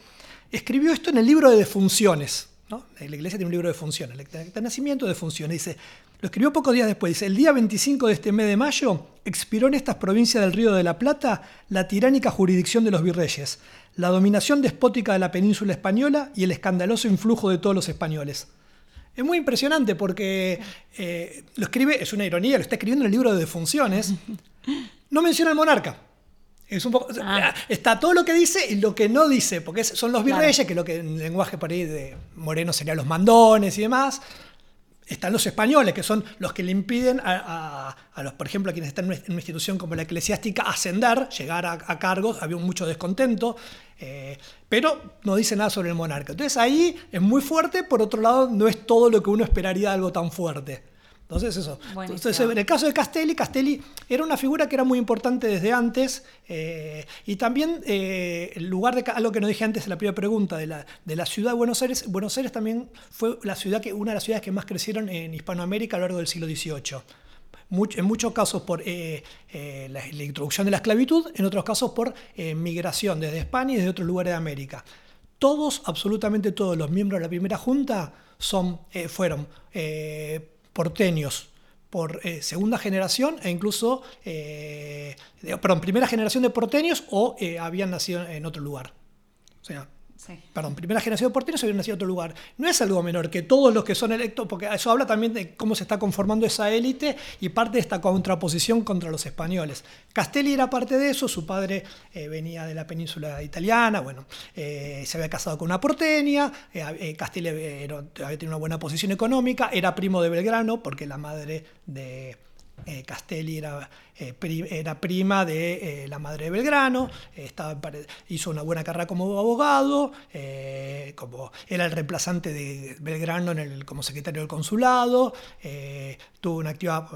Escribió esto en el libro de defunciones. ¿no? La iglesia tiene un libro de funciones, el de nacimiento de funciones. Dice, lo escribió pocos días después. Dice, el día 25 de este mes de mayo expiró en estas provincias del Río de la Plata la tiránica jurisdicción de los virreyes, la dominación despótica de la península española y el escandaloso influjo de todos los españoles. Es muy impresionante porque eh, lo escribe, es una ironía, lo está escribiendo en el libro de defunciones. No menciona al monarca. Es un poco, ah. Está todo lo que dice y lo que no dice, porque son los virreyes, que lo que en lenguaje por ahí de Moreno serían los mandones y demás están los españoles, que son los que le impiden a, los, por ejemplo, a quienes están en una institución como la eclesiástica, ascender, llegar a, cargos, había mucho descontento, eh, pero no dice nada sobre el monarca. Entonces ahí es muy fuerte, por otro lado no es todo lo que uno esperaría de algo tan fuerte. Entonces, eso. Entonces, en el caso de Castelli, Castelli era una figura que era muy importante desde antes. Eh, y también, eh, el lugar de algo que no dije antes en la primera pregunta, de la, de la ciudad de Buenos Aires. Buenos Aires también fue la ciudad que, una de las ciudades que más crecieron en Hispanoamérica a lo largo del siglo XVIII. en muchos casos por eh, la, la, introducción de la esclavitud, en otros casos por migración desde España y desde otros lugares de América. Todos, absolutamente todos los miembros de la primera junta son, fueron porteños por eh, segunda generación e incluso, eh, perdón, primera generación de porteños o eh, habían nacido en otro lugar. O sea, Perdón, primera generación de porteños habían nacido en otro lugar. No es algo menor que todos los que son electos, porque eso habla también de cómo se está conformando esa élite y parte de esta contraposición contra los españones. Castelli era parte de eso, su padre eh, venía de la península italiana, bueno, eh, se había casado con una porteña, eh, Castelli había tenido una buena posición económica, era primo de Belgrano, porque la madre de Castelli era eh, era prima de eh, la madre de Belgrano, estaba, hizo una buena carrera como abogado, eh, como era el reemplazante de Belgrano en el, como secretario del consulado, tuvo una activa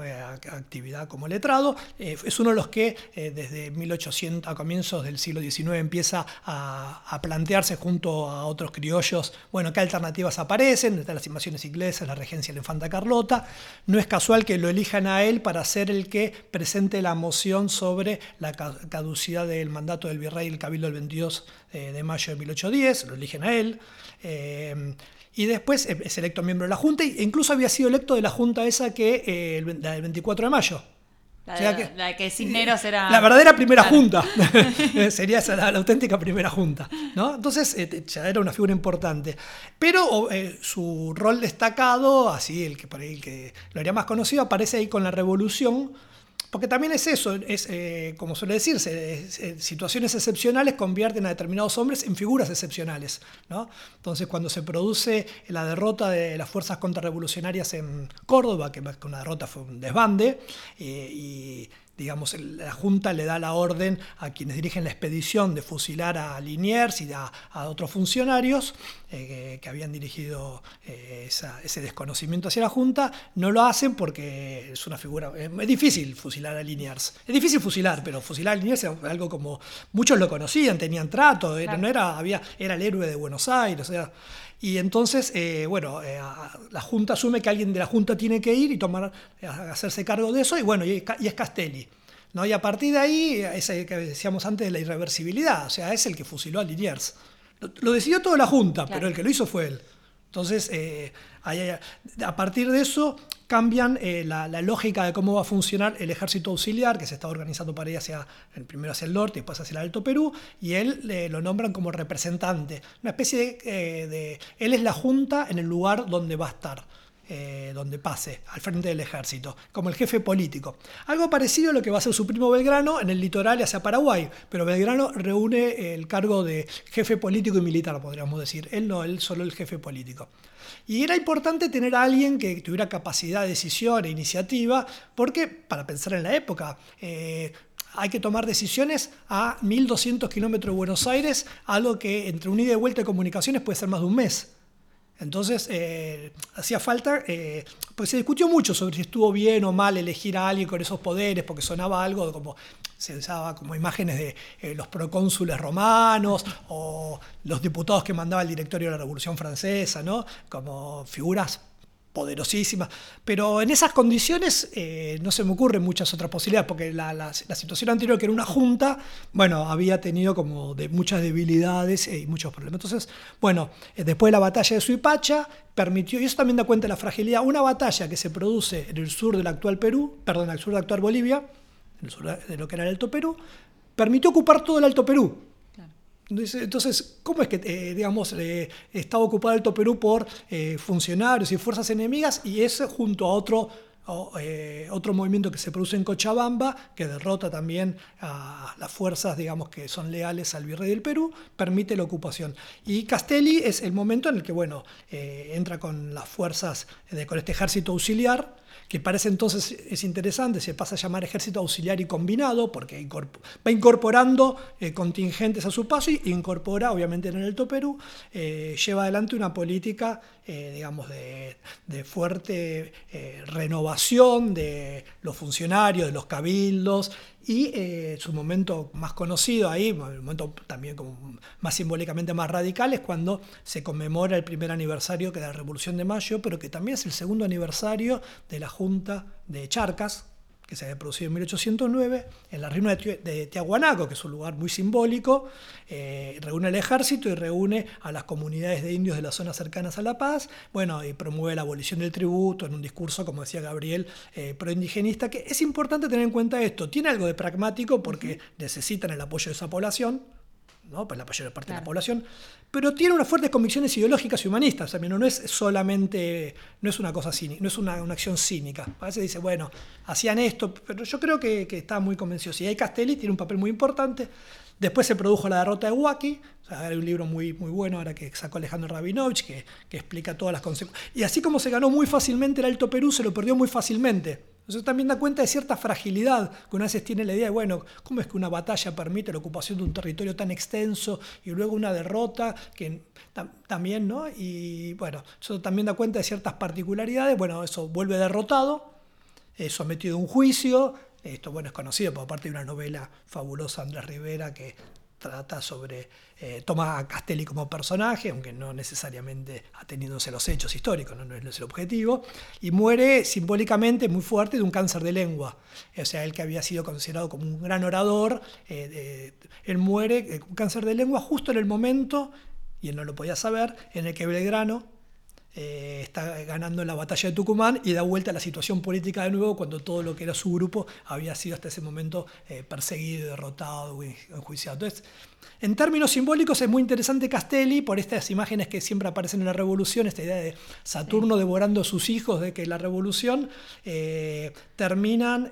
actividad como letrado, es uno de los que desde 1800 a comienzos del siglo XIX empieza a, a, plantearse junto a otros criollos, bueno, qué alternativas aparecen, desde las invasiones inglesas, la regencia de la infanta Carlota, no es casual que lo elijan a él para ser el que presente la moción sobre la caducidad del mandato del virrey el Cabildo del 22 eh, de mayo de 1810, lo eligen a él. Eh, y después es electo miembro de la Junta, e incluso había sido electo de la Junta esa que eh, el 24 de mayo. La, O de, sea que- la de que Cisneros era. La verdadera primera Claro. junta. Sería esa la, la auténtica primera junta. ¿no? Entonces eh, ya era una figura importante. Pero eh, su rol destacado, así el que por ahí el que lo haría más conocido, aparece ahí con la revolución. Porque también es eso, es, eh, como suele decirse, eh, situaciones excepcionales convierten a determinados hombres en figuras excepcionales. ¿no? Entonces, cuando se produce la derrota de las fuerzas contrarrevolucionarias en Córdoba, que una derrota fue un desbande, eh, y digamos, la Junta le da la orden a quienes dirigen la expedición de fusilar a Liniers y a, a otros funcionarios eh, que, habían dirigido eh, esa- ese desconocimiento hacia la Junta, no lo hacen porque es una figura, es es difícil fusilar a Liniers. Es difícil fusilar, pero fusilar a Liniers era algo como, muchos lo conocían, tenían trato, era, Claro. no era, había, era el héroe de Buenos Aires, o sea, y entonces, eh, bueno, eh, la Junta asume que alguien de la Junta tiene que ir y tomar, hacerse cargo de eso, y bueno, y, y es Castelli. ¿no? Y a partir de ahí, ese que decíamos antes de la irreversibilidad, o sea, es el que fusiló a Liniers. Lo, lo decidió toda la Junta, Claro. pero el que lo hizo fue él. Entonces, eh, a partir de eso cambian eh, la, lógica de cómo va a funcionar el ejército auxiliar, que se está organizando para ir hacia, primero hacia el norte y después hacia el Alto Perú, y él eh, lo nombran como representante, una especie de, eh, de- Él es la junta en el lugar donde va a estar. Eh, donde pase, al frente del ejército, como el jefe político. Algo parecido a lo que va a hacer su primo Belgrano en el litoral hacia Paraguay, pero Belgrano reúne el cargo de jefe político y militar, podríamos decir. Él no, él solo el jefe político. Y era importante tener a alguien que tuviera capacidad de decisión e iniciativa, porque para pensar en la época, eh, hay que tomar decisiones a 1200 kilómetros de Buenos Aires, algo que entre un ida y vuelta de comunicaciones puede ser más de un mes. Entonces, eh, hacía falta, pues se discutió mucho sobre si estuvo bien o mal elegir a alguien con esos poderes, porque sonaba algo como, se usaba como imágenes de eh, los procónsules romanos o los diputados que mandaba el directorio de la Revolución Francesa, ¿no? Como figuras poderosísimas. Pero en esas condiciones eh, no se me ocurren muchas otras posibilidades, porque la, la- la situación anterior, que era una junta, bueno, había tenido como de muchas debilidades y muchos problemas. Entonces, bueno, eh, después de la batalla de Suipacha, permitió, y eso también da cuenta de la fragilidad, una batalla que se produce en el sur del actual Perú, perdón, en el sur del actual Bolivia, en el sur de lo que era el Alto Perú, permitió ocupar todo el Alto Perú. Entonces, ¿cómo es que, eh, digamos, eh, estaba ocupado Alto Perú por eh, funcionarios y fuerzas enemigas y ese junto a otro, o, eh, otro movimiento que se produce en Cochabamba, que derrota también a las fuerzas, digamos, que son leales al virrey del Perú, permite la ocupación. Y Castelli es el momento en el que, bueno, eh, entra con las fuerzas, de, con este ejército auxiliar, que parece entonces es interesante, se pasa a llamar ejército auxiliar y combinado, porque va incorporando eh, contingentes a su paso y incorpora, obviamente en el Alto Perú, eh, lleva adelante una política, eh, digamos, de, de fuerte renovación de los funcionarios, de los cabildos, y su momento más conocido ahí, el momento también como más simbólicamente más radical, es cuando se conmemora el primer aniversario de la Revolución de Mayo, pero que también es el segundo aniversario de la Junta de Charcas, que se había producido en 1809, en la reunión de, Tiahuanaco, que es un lugar muy simbólico, eh, reúne al ejército y reúne a las comunidades de indios de las zonas cercanas a La Paz, bueno, y promueve la abolición del tributo en un discurso, como decía Gabriel, eh, proindigenista, que es importante tener en cuenta esto, tiene algo de pragmático porque necesitan el apoyo de esa población, ¿no? Pues la mayor parte de la población, pero tiene unas fuertes convicciones ideológicas y humanistas. También no, no es solamente, no es una cosa cínica, no es una, una acción cínica. A veces dice, bueno, hacían esto, pero yo creo que, que está muy convencido. Y ahí Castelli tiene un papel muy importante. Después se produjo la derrota de Huaki, o sea, hay un libro muy, muy bueno ahora que sacó Alejandro Rabinovich que, que explica todas las consecuencias. Y así como se ganó muy fácilmente el Alto Perú, se lo perdió muy fácilmente. También da cuenta de cierta fragilidad, que una veces tiene la idea de, bueno, ¿cómo es que una batalla permite la ocupación de un territorio tan extenso y luego una derrota que tam- también, ¿no? Y bueno, eso también da cuenta de ciertas particularidades. Bueno, eso vuelve derrotado, eh, sometido a un juicio. Esto, bueno, es conocido por parte de una novela fabulosa Andrés Rivera que trata sobre, eh, toma a Castelli como personaje, aunque no necesariamente ateniéndose a los hechos históricos, no, no es el objetivo, y muere simbólicamente muy fuerte de un cáncer de lengua. O sea, él que había sido considerado como un gran orador, eh, de- él muere con cáncer de lengua justo en el momento, y él no lo podía saber, en el que Belgrano eh, está ganando la batalla de Tucumán y da vuelta a la situación política de nuevo cuando todo lo que era su grupo había sido hasta ese momento eh, perseguido, derrotado, enjuiciado. Entonces, en términos simbólicos es muy interesante Castelli por estas imágenes que siempre aparecen en la revolución, esta idea de Saturno devorando a sus hijos, de que la revolución eh, terminan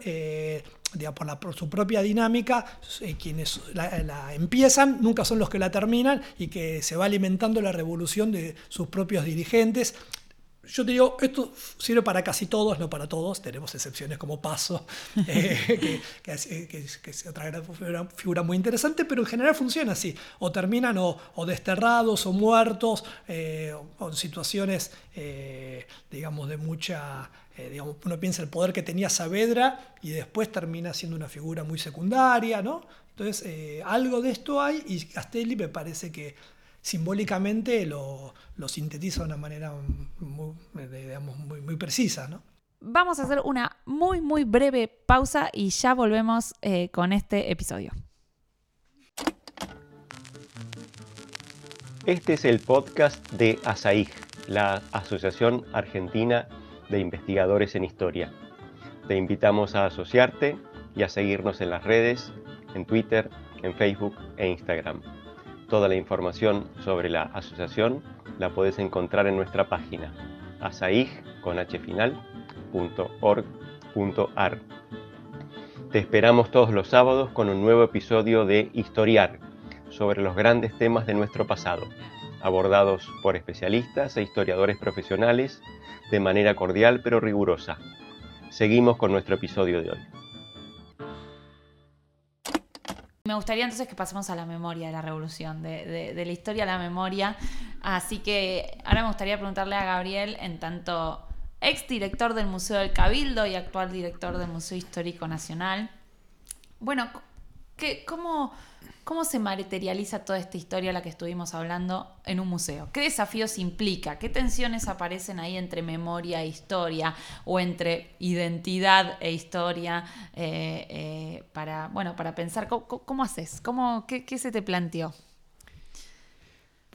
por, su propia dinámica, eh, quienes la, empiezan nunca son los que la terminan y que se va alimentando la revolución de sus propios dirigentes. Yo te digo, esto sirve para casi todos, no para todos, tenemos excepciones como Paso, eh, que, es otra figura, muy interesante, pero en general funciona así, o terminan o, desterrados o muertos, eh, o en situaciones, digamos, de mucha eh, digamos, uno piensa el poder que tenía Saavedra y después termina siendo una figura muy secundaria, ¿no? Entonces, eh, algo de esto hay y Castelli me parece que simbólicamente lo, sintetiza de una manera muy, digamos, muy, muy precisa, ¿no? Vamos a hacer una muy, muy breve pausa y ya volvemos eh, con este episodio. Este es el podcast de ASAIG, la Asociación Argentina de investigadores en historia. Te invitamos a asociarte y a seguirnos en las redes, en Twitter, en Facebook e Instagram. Toda la información sobre la asociación la puedes encontrar en nuestra página asaig.org.ar. Te esperamos todos los sábados con un nuevo episodio de Historiar sobre los grandes temas de nuestro pasado, abordados por especialistas e historiadores profesionales de manera cordial pero rigurosa. Seguimos con nuestro episodio de hoy. Me gustaría entonces que pasemos a la memoria de la revolución, de, la historia a la memoria. Así que ahora me gustaría preguntarle a Gabriel, en tanto ex director del Museo del Cabildo y actual director del Museo Histórico Nacional. Bueno, ¿qué, cómo, ¿Cómo se materializa toda esta historia a la que estuvimos hablando en un museo? ¿Qué desafíos implica? ¿Qué tensiones aparecen ahí entre memoria e historia o entre identidad e historia eh, eh, para, bueno, para pensar cómo, haces? ¿Cómo, qué, se te planteó?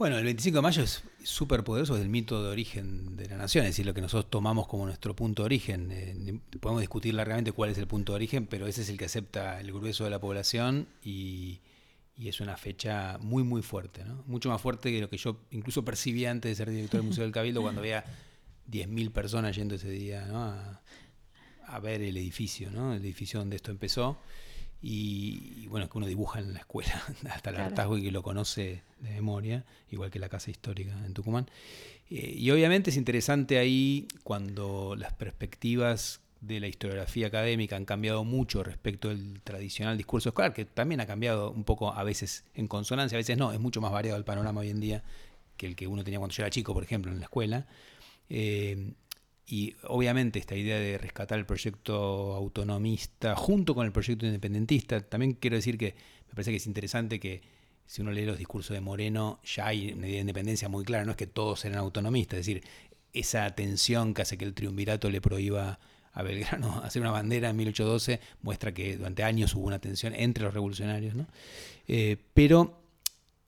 Bueno, el 25 de mayo es súper poderoso, es el mito de origen de la nación, es decir, lo que nosotros tomamos como nuestro punto de origen. Eh, podemos discutir largamente cuál es el punto de origen, pero ese es el que acepta el grueso de la población y, es una fecha muy, muy fuerte, ¿no? Mucho más fuerte que lo que yo incluso percibía antes de ser director del Museo del Cabildo, cuando había 10.000 personas yendo ese día a, ver el edificio, ¿no? El edificio donde esto empezó. Y, bueno, que uno dibuja en la escuela hasta el hartazgo y que lo conoce de memoria, igual que la Casa Histórica en Tucumán. Eh, y obviamente es interesante ahí cuando las perspectivas de la historiografía académica han cambiado mucho respecto del tradicional discurso escolar, que también ha cambiado un poco a veces en consonancia, a veces no, es mucho más variado el panorama hoy en día que el que uno tenía cuando yo era chico, por ejemplo, en la escuela. Eh, y obviamente esta idea de rescatar el proyecto autonomista junto con el proyecto independentista, también quiero decir que me parece que es interesante que si uno lee los discursos de Moreno, ya hay una idea de independencia muy clara, no es que todos eran autonomistas, es decir, esa tensión que hace que el triunvirato le prohíba a Belgrano hacer una bandera en 1812 muestra que durante años hubo una tensión entre los revolucionarios. ¿no? Eh, pero,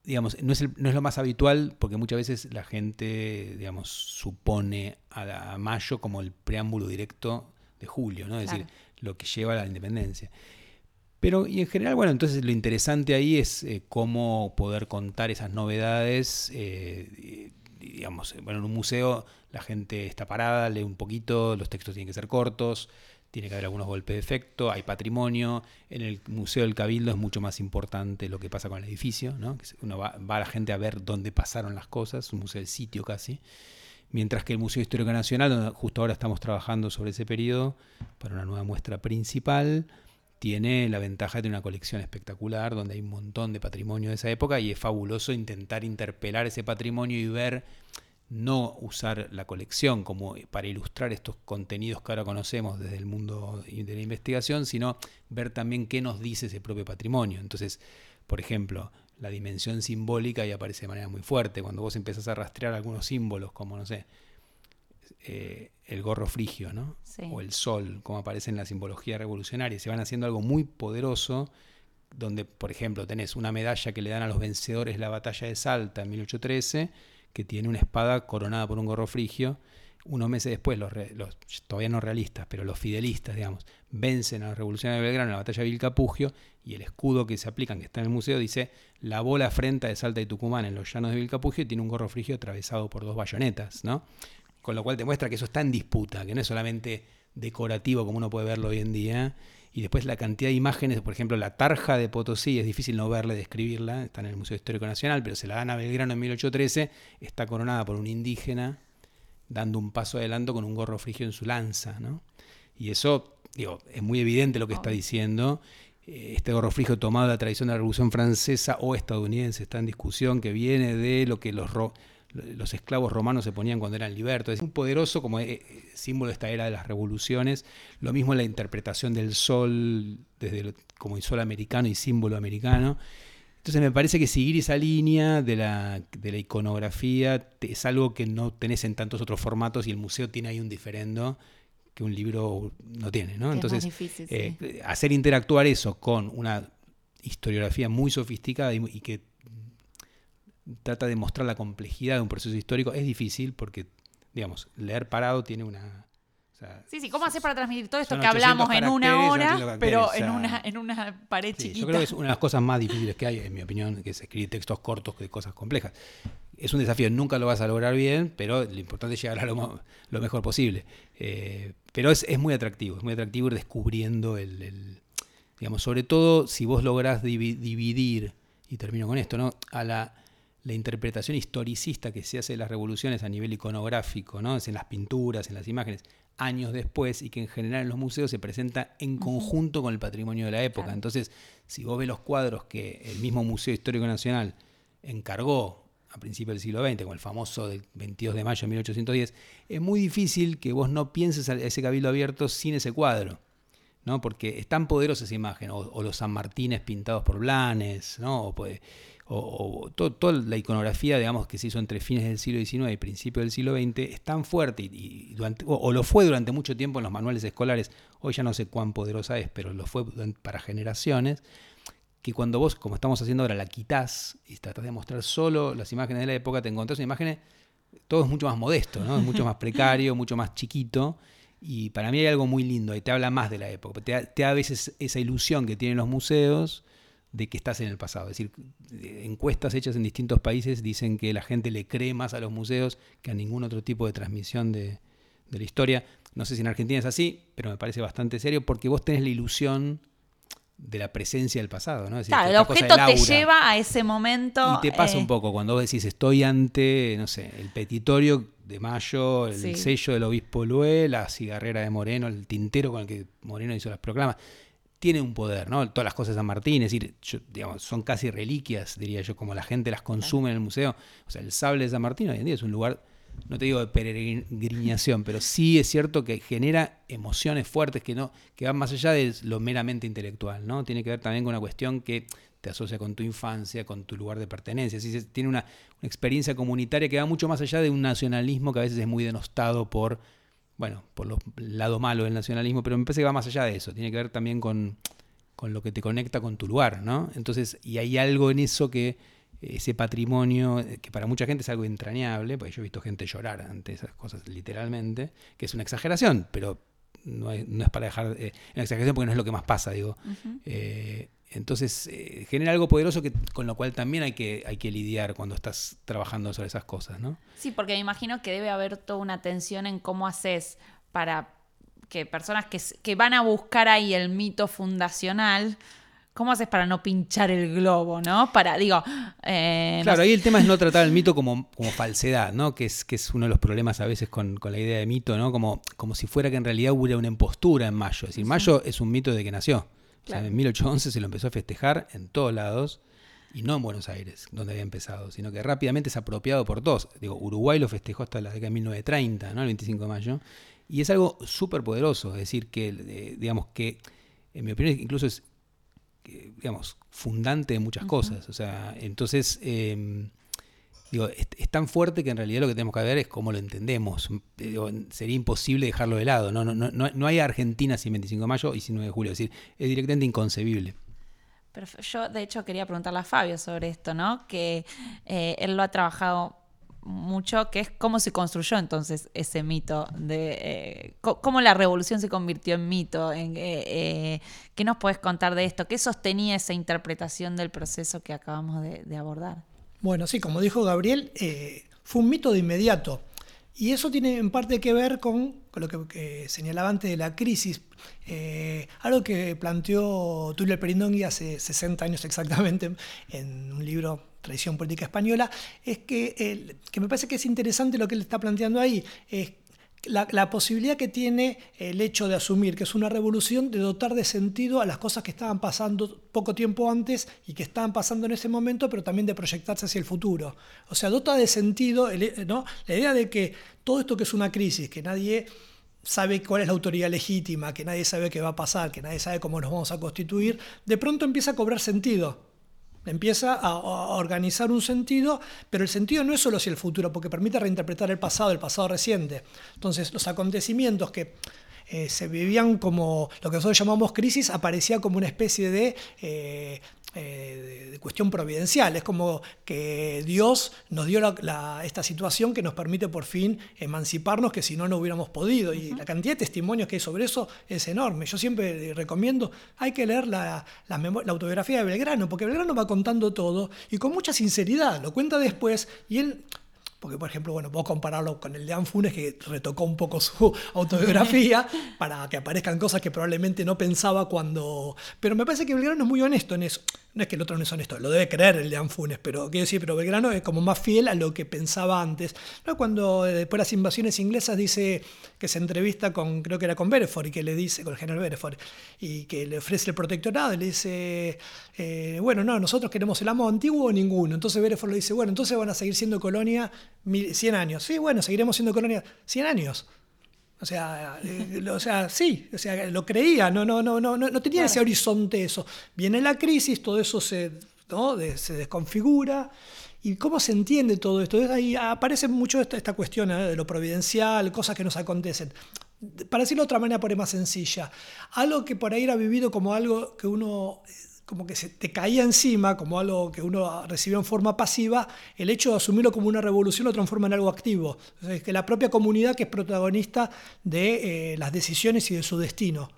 digamos, no es, no es, lo más habitual porque muchas veces la gente, digamos, supone a, mayo como el preámbulo directo de julio, ¿no? es decir, lo que lleva a la independencia. Pero, y en general, bueno, entonces lo interesante ahí es eh, cómo poder contar esas novedades, eh, digamos, bueno, en un museo la gente está parada, lee un poquito, los textos tienen que ser cortos, tiene que haber algunos golpes de efecto, hay patrimonio. En el Museo del Cabildo es mucho más importante lo que pasa con el edificio, ¿no? uno va, va, a la gente a ver dónde pasaron las cosas, un museo del sitio casi. Mientras que el Museo Histórico Nacional, donde justo ahora estamos trabajando sobre ese periodo para una nueva muestra principal, tiene la ventaja de una colección espectacular donde hay un montón de patrimonio de esa época y es fabuloso intentar interpelar ese patrimonio y ver no usar la colección como para ilustrar estos contenidos que ahora conocemos desde el mundo de la investigación, sino ver también qué nos dice ese propio patrimonio. Entonces, por ejemplo, la dimensión simbólica ahí aparece de manera muy fuerte. Cuando vos empezás a rastrear algunos símbolos, como, no sé, eh, el gorro frigio, ¿no? O el sol, como aparece en la simbología revolucionaria. Se van haciendo algo muy poderoso, donde, por ejemplo, tenés una medalla que le dan a los vencedores de la batalla de Salta en 1813, que tiene una espada coronada por un gorro frigio. Unos meses después, los, todavía no realistas, pero los fidelistas, digamos, vencen a la Revolución de Belgrano en la batalla de Vilcapugio y el escudo que se aplican, que está en el museo, dice la bola frente de Salta y Tucumán en los llanos de Vilcapugio y tiene un gorro frigio atravesado por dos bayonetas, ¿no? Con lo cual te muestra que eso está en disputa, que no es solamente decorativo como uno puede verlo hoy en día. Y después la cantidad de imágenes, por ejemplo, la tarja de Potosí, es difícil no verla, describirla, está en el Museo Histórico Nacional, pero se la dan a Belgrano en 1813, está coronada por un indígena dando un paso adelante con un gorro frigio en su lanza, ¿no? Y eso, digo, es muy evidente lo que está diciendo. Eh, este gorro frigio tomado de la tradición de la Revolución Francesa o estadounidense está en discusión, que viene de lo que los los esclavos romanos se ponían cuando eran libertos. Es un poderoso como eh, símbolo de esta era de las revoluciones. Lo mismo la interpretación del sol desde como el sol americano y símbolo americano. Entonces me parece que seguir esa línea de la, de la iconografía es algo que no tenés en tantos otros formatos y el museo tiene ahí un diferendo que un libro no tiene. ¿no? Entonces, eh, hacer interactuar eso con una historiografía muy sofisticada y que trata de mostrar la complejidad de un proceso histórico, es difícil porque, digamos, leer parado tiene una... sí, sí, ¿cómo haces para transmitir todo esto que hablamos en una hora, pero en, una, en una pared chiquita? Yo creo que es una de las cosas más difíciles que hay, en mi opinión, que es escribir textos cortos de cosas complejas. Es un desafío, nunca lo vas a lograr bien, pero lo importante es llegar a lo, mejor posible. Eh, pero es, es, muy atractivo, es muy atractivo ir descubriendo el, digamos, sobre todo si vos lográs dividir, y termino con esto, ¿no? A la la interpretación historicista que se hace de las revoluciones a nivel iconográfico, ¿no? es en las pinturas, en las imágenes, años después y que en general en los museos se presenta en conjunto con el patrimonio de la época. Entonces, si vos ves los cuadros que el mismo Museo Histórico Nacional encargó a principios del siglo XX, como el famoso del 22 de mayo de 1810, es muy difícil que vos no pienses a ese cabildo abierto sin ese cuadro. ¿no? Porque es tan poderosa esa imagen, o, los San Martínez pintados por Blanes, ¿no? O, o, toda la iconografía, digamos, que se hizo entre fines del siglo XIX y principios del siglo XX, es tan fuerte, y, o, lo fue durante mucho tiempo en los manuales escolares, hoy ya no sé cuán poderosa es, pero lo fue para generaciones, que cuando vos, como estamos haciendo ahora, la quitas y tratás de mostrar solo las imágenes de la época, te encontrás imágenes, todo es mucho más modesto, ¿no? es mucho más precario, mucho más chiquito, y para mí hay algo muy lindo, y te habla más de la época, te te da a veces esa ilusión que tienen los museos, de que estás en el pasado. Es decir, encuestas hechas en distintos países dicen que la gente le cree más a los museos que a ningún otro tipo de transmisión de, la historia. No sé si en Argentina es así, pero me parece bastante serio porque vos tenés la ilusión de la presencia del pasado, ¿no? claro, el objeto te lleva a ese momento. Y te pasa un eh, poco cuando vos decís estoy ante, no sé, el petitorio de Mayo, el sello del obispo Lué, la cigarrera de Moreno, el tintero con el que Moreno hizo las proclamas tiene un poder, ¿no? Todas las cosas de San Martín, es decir, digamos, son casi reliquias, diría yo, como la gente las consume en el museo. O sea, el sable de San Martín hoy en día es un lugar, no te digo de peregrinación, pero sí es cierto que genera emociones fuertes que no, que van más allá de lo meramente intelectual, ¿no? Tiene que ver también con una cuestión que te asocia con tu infancia, con tu lugar de pertenencia. Así tiene una, una experiencia comunitaria que va mucho más allá de un nacionalismo que a veces es muy denostado por bueno, por el lado malo del nacionalismo, pero me parece que va más allá de eso, tiene que ver también con, lo que te conecta con tu lugar, ¿no? Entonces, y hay algo en eso que ese patrimonio, eh, que para mucha gente es algo entrañable, porque yo he visto gente llorar ante esas cosas literalmente, que es una exageración, pero no es, para dejar eh, una exageración porque no es lo que más pasa, digo. Entonces eh, genera algo poderoso que, con lo cual también hay que, hay que lidiar cuando estás trabajando sobre esas cosas, ¿no? Sí, porque me imagino que debe haber toda una atención en cómo haces para que personas que, van a buscar ahí el mito fundacional, ¿cómo haces para no pinchar el globo, no? Para, digo... Eh, claro, ahí el tema es no tratar el mito como, como falsedad, ¿no? Que es, que es uno de los problemas a veces con, la idea de mito, ¿no? Como, como si fuera que en realidad hubiera una impostura en Mayo. Es decir, Mayo es un mito de que nació en 1811 se lo empezó a festejar en todos lados y no en Buenos Aires, donde había empezado, sino que rápidamente es apropiado por todos. Digo, Uruguay lo festejó hasta la década de 1930, ¿no? El 25 de mayo. Y es algo súper poderoso, es decir, que, eh, digamos, que, en mi opinión, incluso es, digamos, fundante de muchas cosas. O sea, entonces, em, Digo, es, tan fuerte que en realidad lo que tenemos que ver es cómo lo entendemos. sería imposible dejarlo de lado. No, no, no, no hay Argentina sin 25 de mayo y sin 9 de julio. Es decir, es directamente inconcebible. Yo, de hecho, quería preguntarle a Fabio sobre esto, ¿no? Que eh, él lo ha trabajado mucho, que es cómo se construyó entonces ese mito, de eh, cómo la revolución se convirtió en mito, eh, eh, ¿qué nos puedes contar de esto? ¿Qué sostenía esa interpretación del proceso que acabamos de, abordar? Bueno, sí, como dijo Gabriel, fue un mito de inmediato. Y eso tiene en parte que ver con, lo que, señalaba antes de la crisis, algo que planteó Tulio Perindongui hace 60 años exactamente en un libro tradición política española, es que, que me parece que es interesante lo que él está planteando ahí, la, posibilidad que tiene el hecho de asumir que es una revolución, de dotar de sentido a las cosas que estaban pasando poco tiempo antes y que estaban pasando en ese momento, pero también de proyectarse hacia el futuro. O sea, dota de sentido ¿no? la idea de que todo esto que es una crisis, que nadie sabe cuál es la autoridad legítima, que nadie sabe qué va a pasar, que nadie sabe cómo nos vamos a constituir, de pronto empieza a cobrar sentido empieza a, organizar un sentido, pero el sentido no es solo hacia el futuro, porque permite reinterpretar el pasado, el pasado reciente. Entonces, los acontecimientos que eh, se vivían como lo que nosotros llamamos crisis, aparecía como una especie de eh, eh, de cuestión providencial. Es como que Dios nos dio esta situación que nos permite por fin emanciparnos, que si no, no hubiéramos podido. Y la cantidad de testimonios que hay sobre eso es enorme. Yo siempre recomiendo, hay que leer la, la, autobiografía de Belgrano, porque Belgrano va contando todo y con mucha sinceridad. Lo cuenta después y él porque por ejemplo, bueno, puedo compararlo con el de Anfunes, que retocó un poco su autobiografía para que aparezcan cosas que probablemente no pensaba cuando... Pero me parece que Belgrano es muy honesto en eso. No es que el otro no es honesto, lo debe creer el de Anfunes, pero quiero decir, pero Belgrano es como más fiel a lo que pensaba antes. ¿No? Cuando eh, después de las invasiones inglesas dice que se entrevista con, creo que era con Bereford, y que le dice, con el general Bereford, y que le ofrece el protectorado, y le dice, eh, bueno, no, nosotros queremos el amo antiguo o ninguno. Entonces Bereford le dice, bueno, entonces van a seguir siendo colonia 100 años. Sí, bueno, seguiremos siendo colonia 100 años. O sea, eh, o sea, sí, o sea, lo creía, no, no, no, no, no tenía ese horizonte eso. Viene la crisis, todo eso se, se desconfigura. ¿Y cómo se entiende todo esto? Ahí aparece mucho esta, esta cuestión ¿eh? de lo providencial, cosas que nos acontecen. Para decirlo de otra manera, por más sencilla, algo que por ahí era vivido como algo que uno como que se te caía encima, como algo que uno recibió en forma pasiva, el hecho de asumirlo como una revolución lo transforma en algo activo. Es que la propia comunidad que es protagonista de eh, las decisiones y de su destino.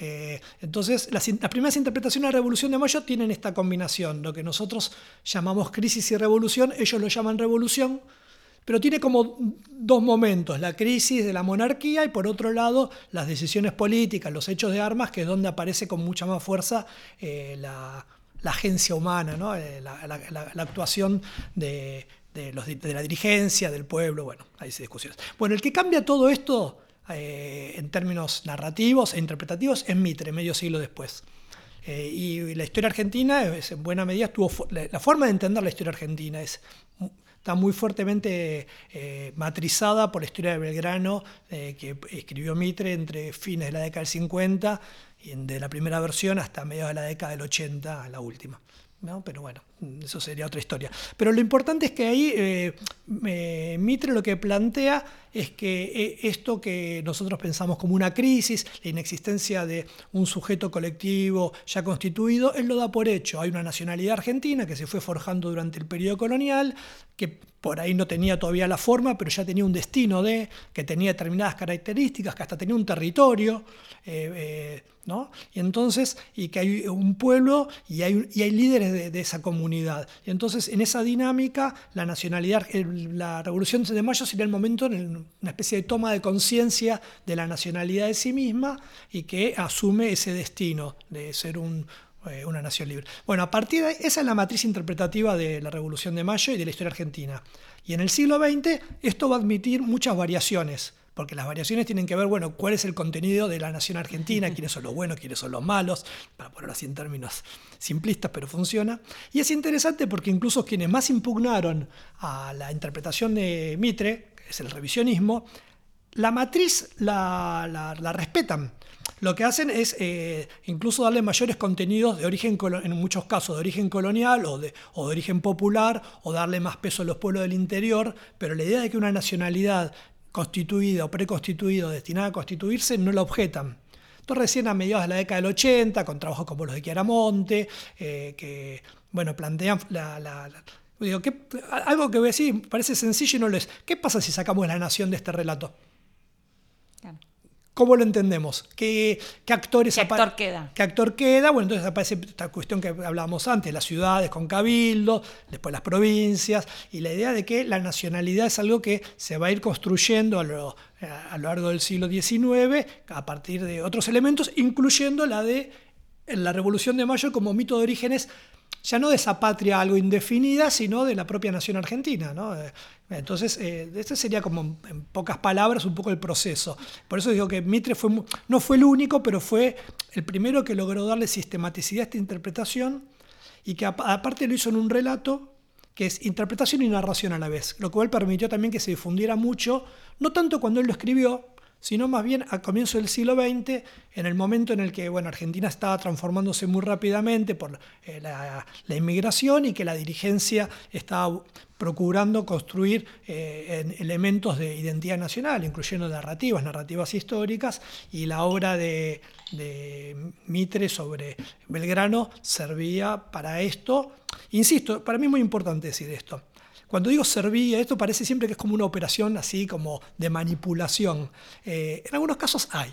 Eh, entonces, las, las, primeras interpretaciones de la Revolución de Mayo tienen esta combinación, lo que nosotros llamamos crisis y revolución, ellos lo llaman revolución, pero tiene como dos momentos, la crisis de la monarquía y por otro lado las decisiones políticas, los hechos de armas, que es donde aparece con mucha más fuerza eh, la, agencia humana, eh, la, actuación de, la dirigencia, del pueblo, bueno, hay discusiones. Bueno, el que cambia todo esto eh, en términos narrativos e interpretativos es Mitre, medio siglo después. y la historia argentina, en buena medida, estuvo, la, forma de entender la historia argentina es está muy fuertemente eh, matrizada por la historia de Belgrano, eh, que escribió Mitre entre fines de la década del 50 y de la primera versión hasta mediados de la década del 80, la última. Pero bueno, eso sería otra historia. Pero lo importante es que ahí eh, Mitre lo que plantea es que eh, esto que nosotros pensamos como una crisis, la inexistencia de un sujeto colectivo ya constituido, él lo da por hecho. Hay una nacionalidad argentina que se fue forjando durante el periodo colonial, que por ahí no tenía todavía la forma, pero ya tenía un destino de, que tenía determinadas características, que hasta tenía un territorio. Eh, ¿no? Y entonces, y que hay un pueblo y hay, y hay líderes de, esa comunidad. Y entonces, en esa dinámica, la nacionalidad, la Revolución de Mayo sería el momento, en una especie de toma de conciencia de la nacionalidad de sí misma y que asume ese destino de ser un, eh, una nación libre. Bueno, a partir esa es la matriz interpretativa de la Revolución de Mayo y de la historia argentina. Y en el siglo XX esto va a admitir muchas variaciones porque las variaciones tienen que ver, bueno, cuál es el contenido de la nación argentina, quiénes son los buenos, quiénes son los malos, para ponerlo así en términos simplistas, pero funciona. Y es interesante porque incluso quienes más impugnaron a la interpretación de Mitre, que es el revisionismo, la matriz la, respetan. Lo que hacen es eh, incluso darle mayores contenidos de origen, en muchos casos de origen colonial o de, o de origen popular, o darle más peso a los pueblos del interior, pero la idea de que una nacionalidad constituida o preconstituido destinada a constituirse, no la objetan. Entonces recién a mediados de la década del 80, con trabajos como los de Chiaramonte, eh, que bueno, plantean Digo, algo que voy a decir parece sencillo y no lo es. ¿Qué pasa si sacamos la nación de este relato? ¿Cómo lo entendemos? ¿Qué, actores ¿Qué actor queda? ¿Qué actor queda? Bueno, entonces aparece esta cuestión que hablábamos antes, las ciudades con cabildo, después las provincias, y la idea de que la nacionalidad es algo que se va a ir construyendo a lo, a lo largo del siglo XIX a partir de otros elementos, incluyendo la de la Revolución de Mayo como mito de orígenes ya no de esa patria algo indefinida, sino de la propia nación argentina. Eh, entonces, eh, este sería como en pocas palabras un poco el proceso. Por eso digo que Mitre no fue el único, pero fue el primero que logró darle sistematicidad a esta interpretación y que aparte lo hizo en un relato que es interpretación y narración a la vez, lo cual permitió también que se difundiera mucho, no tanto cuando él lo escribió, sino más bien a comienzo del siglo XX, en el momento en el que bueno, Argentina estaba transformándose muy rápidamente por eh, la, inmigración y que la dirigencia estaba procurando construir eh, elementos de identidad nacional, incluyendo narrativas, narrativas históricas, y la obra de, de Mitre sobre Belgrano servía para esto. Insisto, para mí es muy importante decir esto. Cuando digo servía, esto parece siempre que es como una operación así como de manipulación. Eh, en algunos casos hay,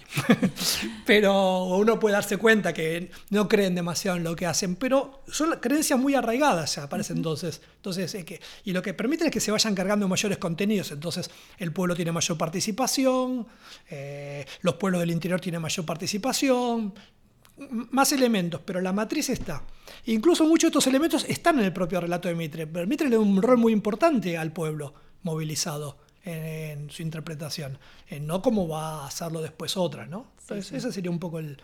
pero uno puede darse cuenta que no creen demasiado en lo que hacen, pero son creencias muy arraigadas ya, parece entonces. entonces que, y lo que permiten es que se vayan cargando mayores contenidos, entonces el pueblo tiene mayor participación, eh, los pueblos del interior tienen mayor participación, más elementos, pero la matriz está. Incluso muchos de estos elementos están en el propio relato de Mitre. Pero Mitre le da un rol muy importante al pueblo movilizado en, su interpretación, no como va a hacerlo después otra, ¿no? Entonces, ese sería un poco el,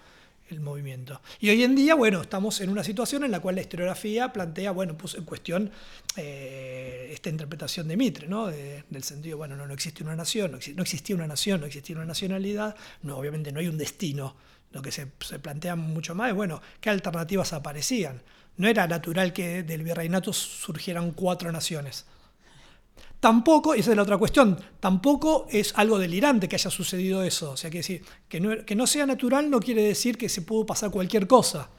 movimiento. Y hoy en día, bueno, estamos en una situación en la cual la historiografía plantea, bueno, puso en cuestión eh, esta interpretación de Mitre, ¿no? del sentido, bueno, no, no existe una nación, no, no, existía una nación, no existía una nacionalidad, no, obviamente no hay un destino lo que se, plantea mucho más es, bueno, ¿qué alternativas aparecían? No era natural que del virreinato surgieran cuatro naciones. Tampoco, y esa es la otra cuestión, tampoco es algo delirante que haya sucedido eso. O sea, que, decir, que, no, que no sea natural no quiere decir que se pudo pasar cualquier cosa.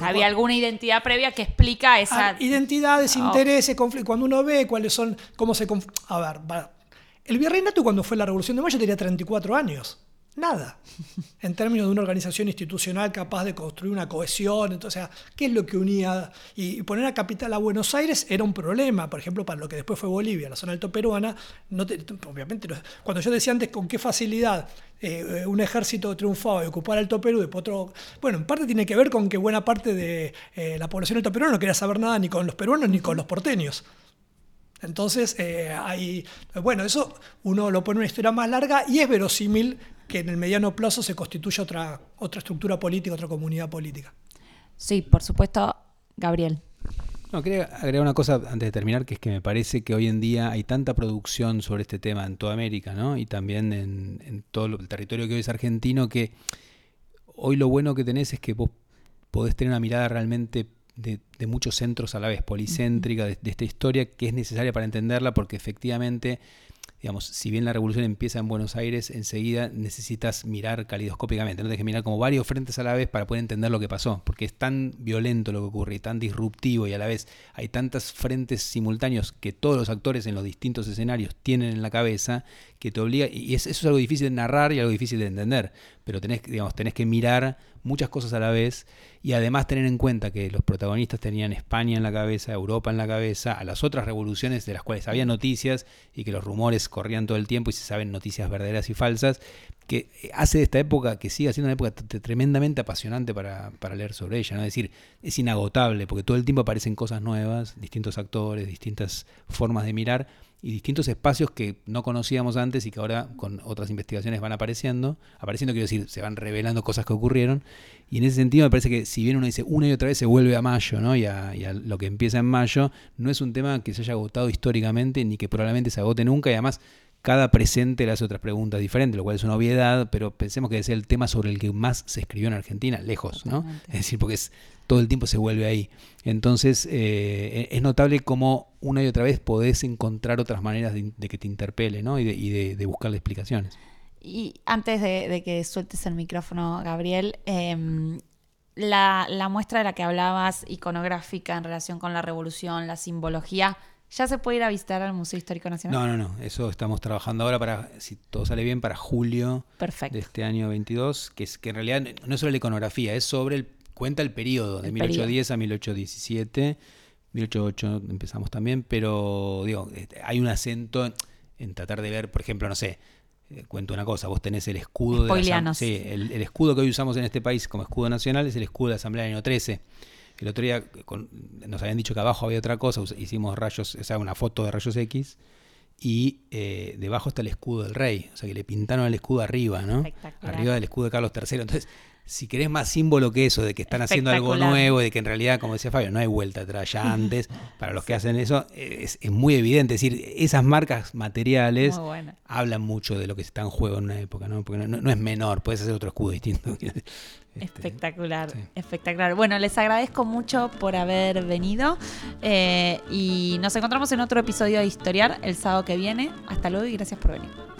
había alguna identidad previa que explica esa... Ah, identidades, oh. intereses, conflictos. Cuando uno ve cuáles son, cómo se... A ver, el virreinato cuando fue la Revolución de Mayo tenía 34 años nada. En términos de una organización institucional capaz de construir una cohesión, entonces, ¿qué es lo que unía? Y poner a capital a Buenos Aires era un problema, por ejemplo, para lo que después fue Bolivia, la zona alto peruana, obviamente, cuando yo decía antes con qué facilidad eh, un ejército triunfaba y ocupaba Alto Perú, después otro, bueno, en parte tiene que ver con que buena parte de eh, la población alto peruana no quería saber nada ni con los peruanos ni con los porteños. Entonces, eh, hay, bueno, eso uno lo pone en una historia más larga y es verosímil que en el mediano plazo se constituya otra, otra estructura política, otra comunidad política. Sí, por supuesto, Gabriel. No, quería agregar una cosa antes de terminar, que es que me parece que hoy en día hay tanta producción sobre este tema en toda América, ¿no? Y también en, todo el territorio que hoy es argentino, que hoy lo bueno que tenés es que vos podés tener una mirada realmente de, muchos centros a la vez, policéntrica, de, esta historia, que es necesaria para entenderla, porque efectivamente digamos, si bien la revolución empieza en Buenos Aires, enseguida necesitas mirar calidoscópicamente, no tienes que mirar como varios frentes a la vez para poder entender lo que pasó, porque es tan violento lo que ocurre y tan disruptivo y a la vez hay tantos frentes simultáneos que todos los actores en los distintos escenarios tienen en la cabeza que te obliga, y eso es algo difícil de narrar y algo difícil de entender, pero tenés, digamos, tenés que mirar muchas cosas a la vez y además tener en cuenta que los protagonistas tenían España en la cabeza, Europa en la cabeza, a las otras revoluciones de las cuales había noticias y que los rumores corrían todo el tiempo y se saben noticias verdaderas y falsas, que hace de esta época que siga siendo una época tremendamente apasionante para, para, leer sobre ella, ¿no? Es decir, es inagotable porque todo el tiempo aparecen cosas nuevas, distintos actores, distintas formas de mirar y distintos espacios que no conocíamos antes y que ahora con otras investigaciones van apareciendo. Apareciendo quiero decir, se van revelando cosas que ocurrieron. Y en ese sentido me parece que si bien uno dice una y otra vez se vuelve a mayo, ¿no? Y a, lo que empieza en mayo, no es un tema que se haya agotado históricamente ni que probablemente se agote nunca. Y además cada presente le hace otras preguntas diferentes, lo cual es una obviedad, pero pensemos que es el tema sobre el que más se escribió en Argentina, lejos, ¿no? Es decir, porque es todo el tiempo se vuelve ahí. Entonces, eh, es notable cómo una y otra vez podés encontrar otras maneras de, que te interpele ¿no? y, de, y de, buscarle explicaciones. Y antes de, que sueltes el micrófono, Gabriel, em, la, la muestra de la que hablabas, iconográfica en relación con la revolución, la simbología, ¿ya se puede ir a visitar al Museo Histórico Nacional? No, no, no. Eso estamos trabajando ahora para, si todo sale bien, para julio Perfecto. de este año 22, que es que en realidad no es sobre la iconografía, es sobre el cuenta el periodo de El 1810 a 1817, 1808 empezamos también, pero digo, este, hay un acento en, tratar de ver, por ejemplo, no sé, eh, cuento una cosa, vos tenés el escudo de la. Sí, el, el escudo que hoy usamos en este país como escudo nacional es el escudo de la Asamblea del año 13. El otro día con- nos habían dicho que abajo había otra cosa, hicimos rayos, o sea, una foto de rayos X y eh, debajo está el escudo del rey, o sea que le pintaron el escudo arriba, ¿no? Arriba del escudo de Carlos III. Entonces, si querés más símbolo que eso, de que están haciendo algo nuevo, de que en realidad, como decía Fabio, no hay vuelta atrás ya antes, para los que hacen eso, es, es muy evidente. Es decir, esas marcas materiales hablan mucho de lo que está en juego en una época, ¿no? Porque no, no es menor, puedes hacer otro escudo distinto. Este, Espectacular, sí. espectacular. Bueno, les agradezco mucho por haber venido eh, y nos encontramos en otro episodio de Historiar el sábado que viene. Hasta luego y gracias por venir.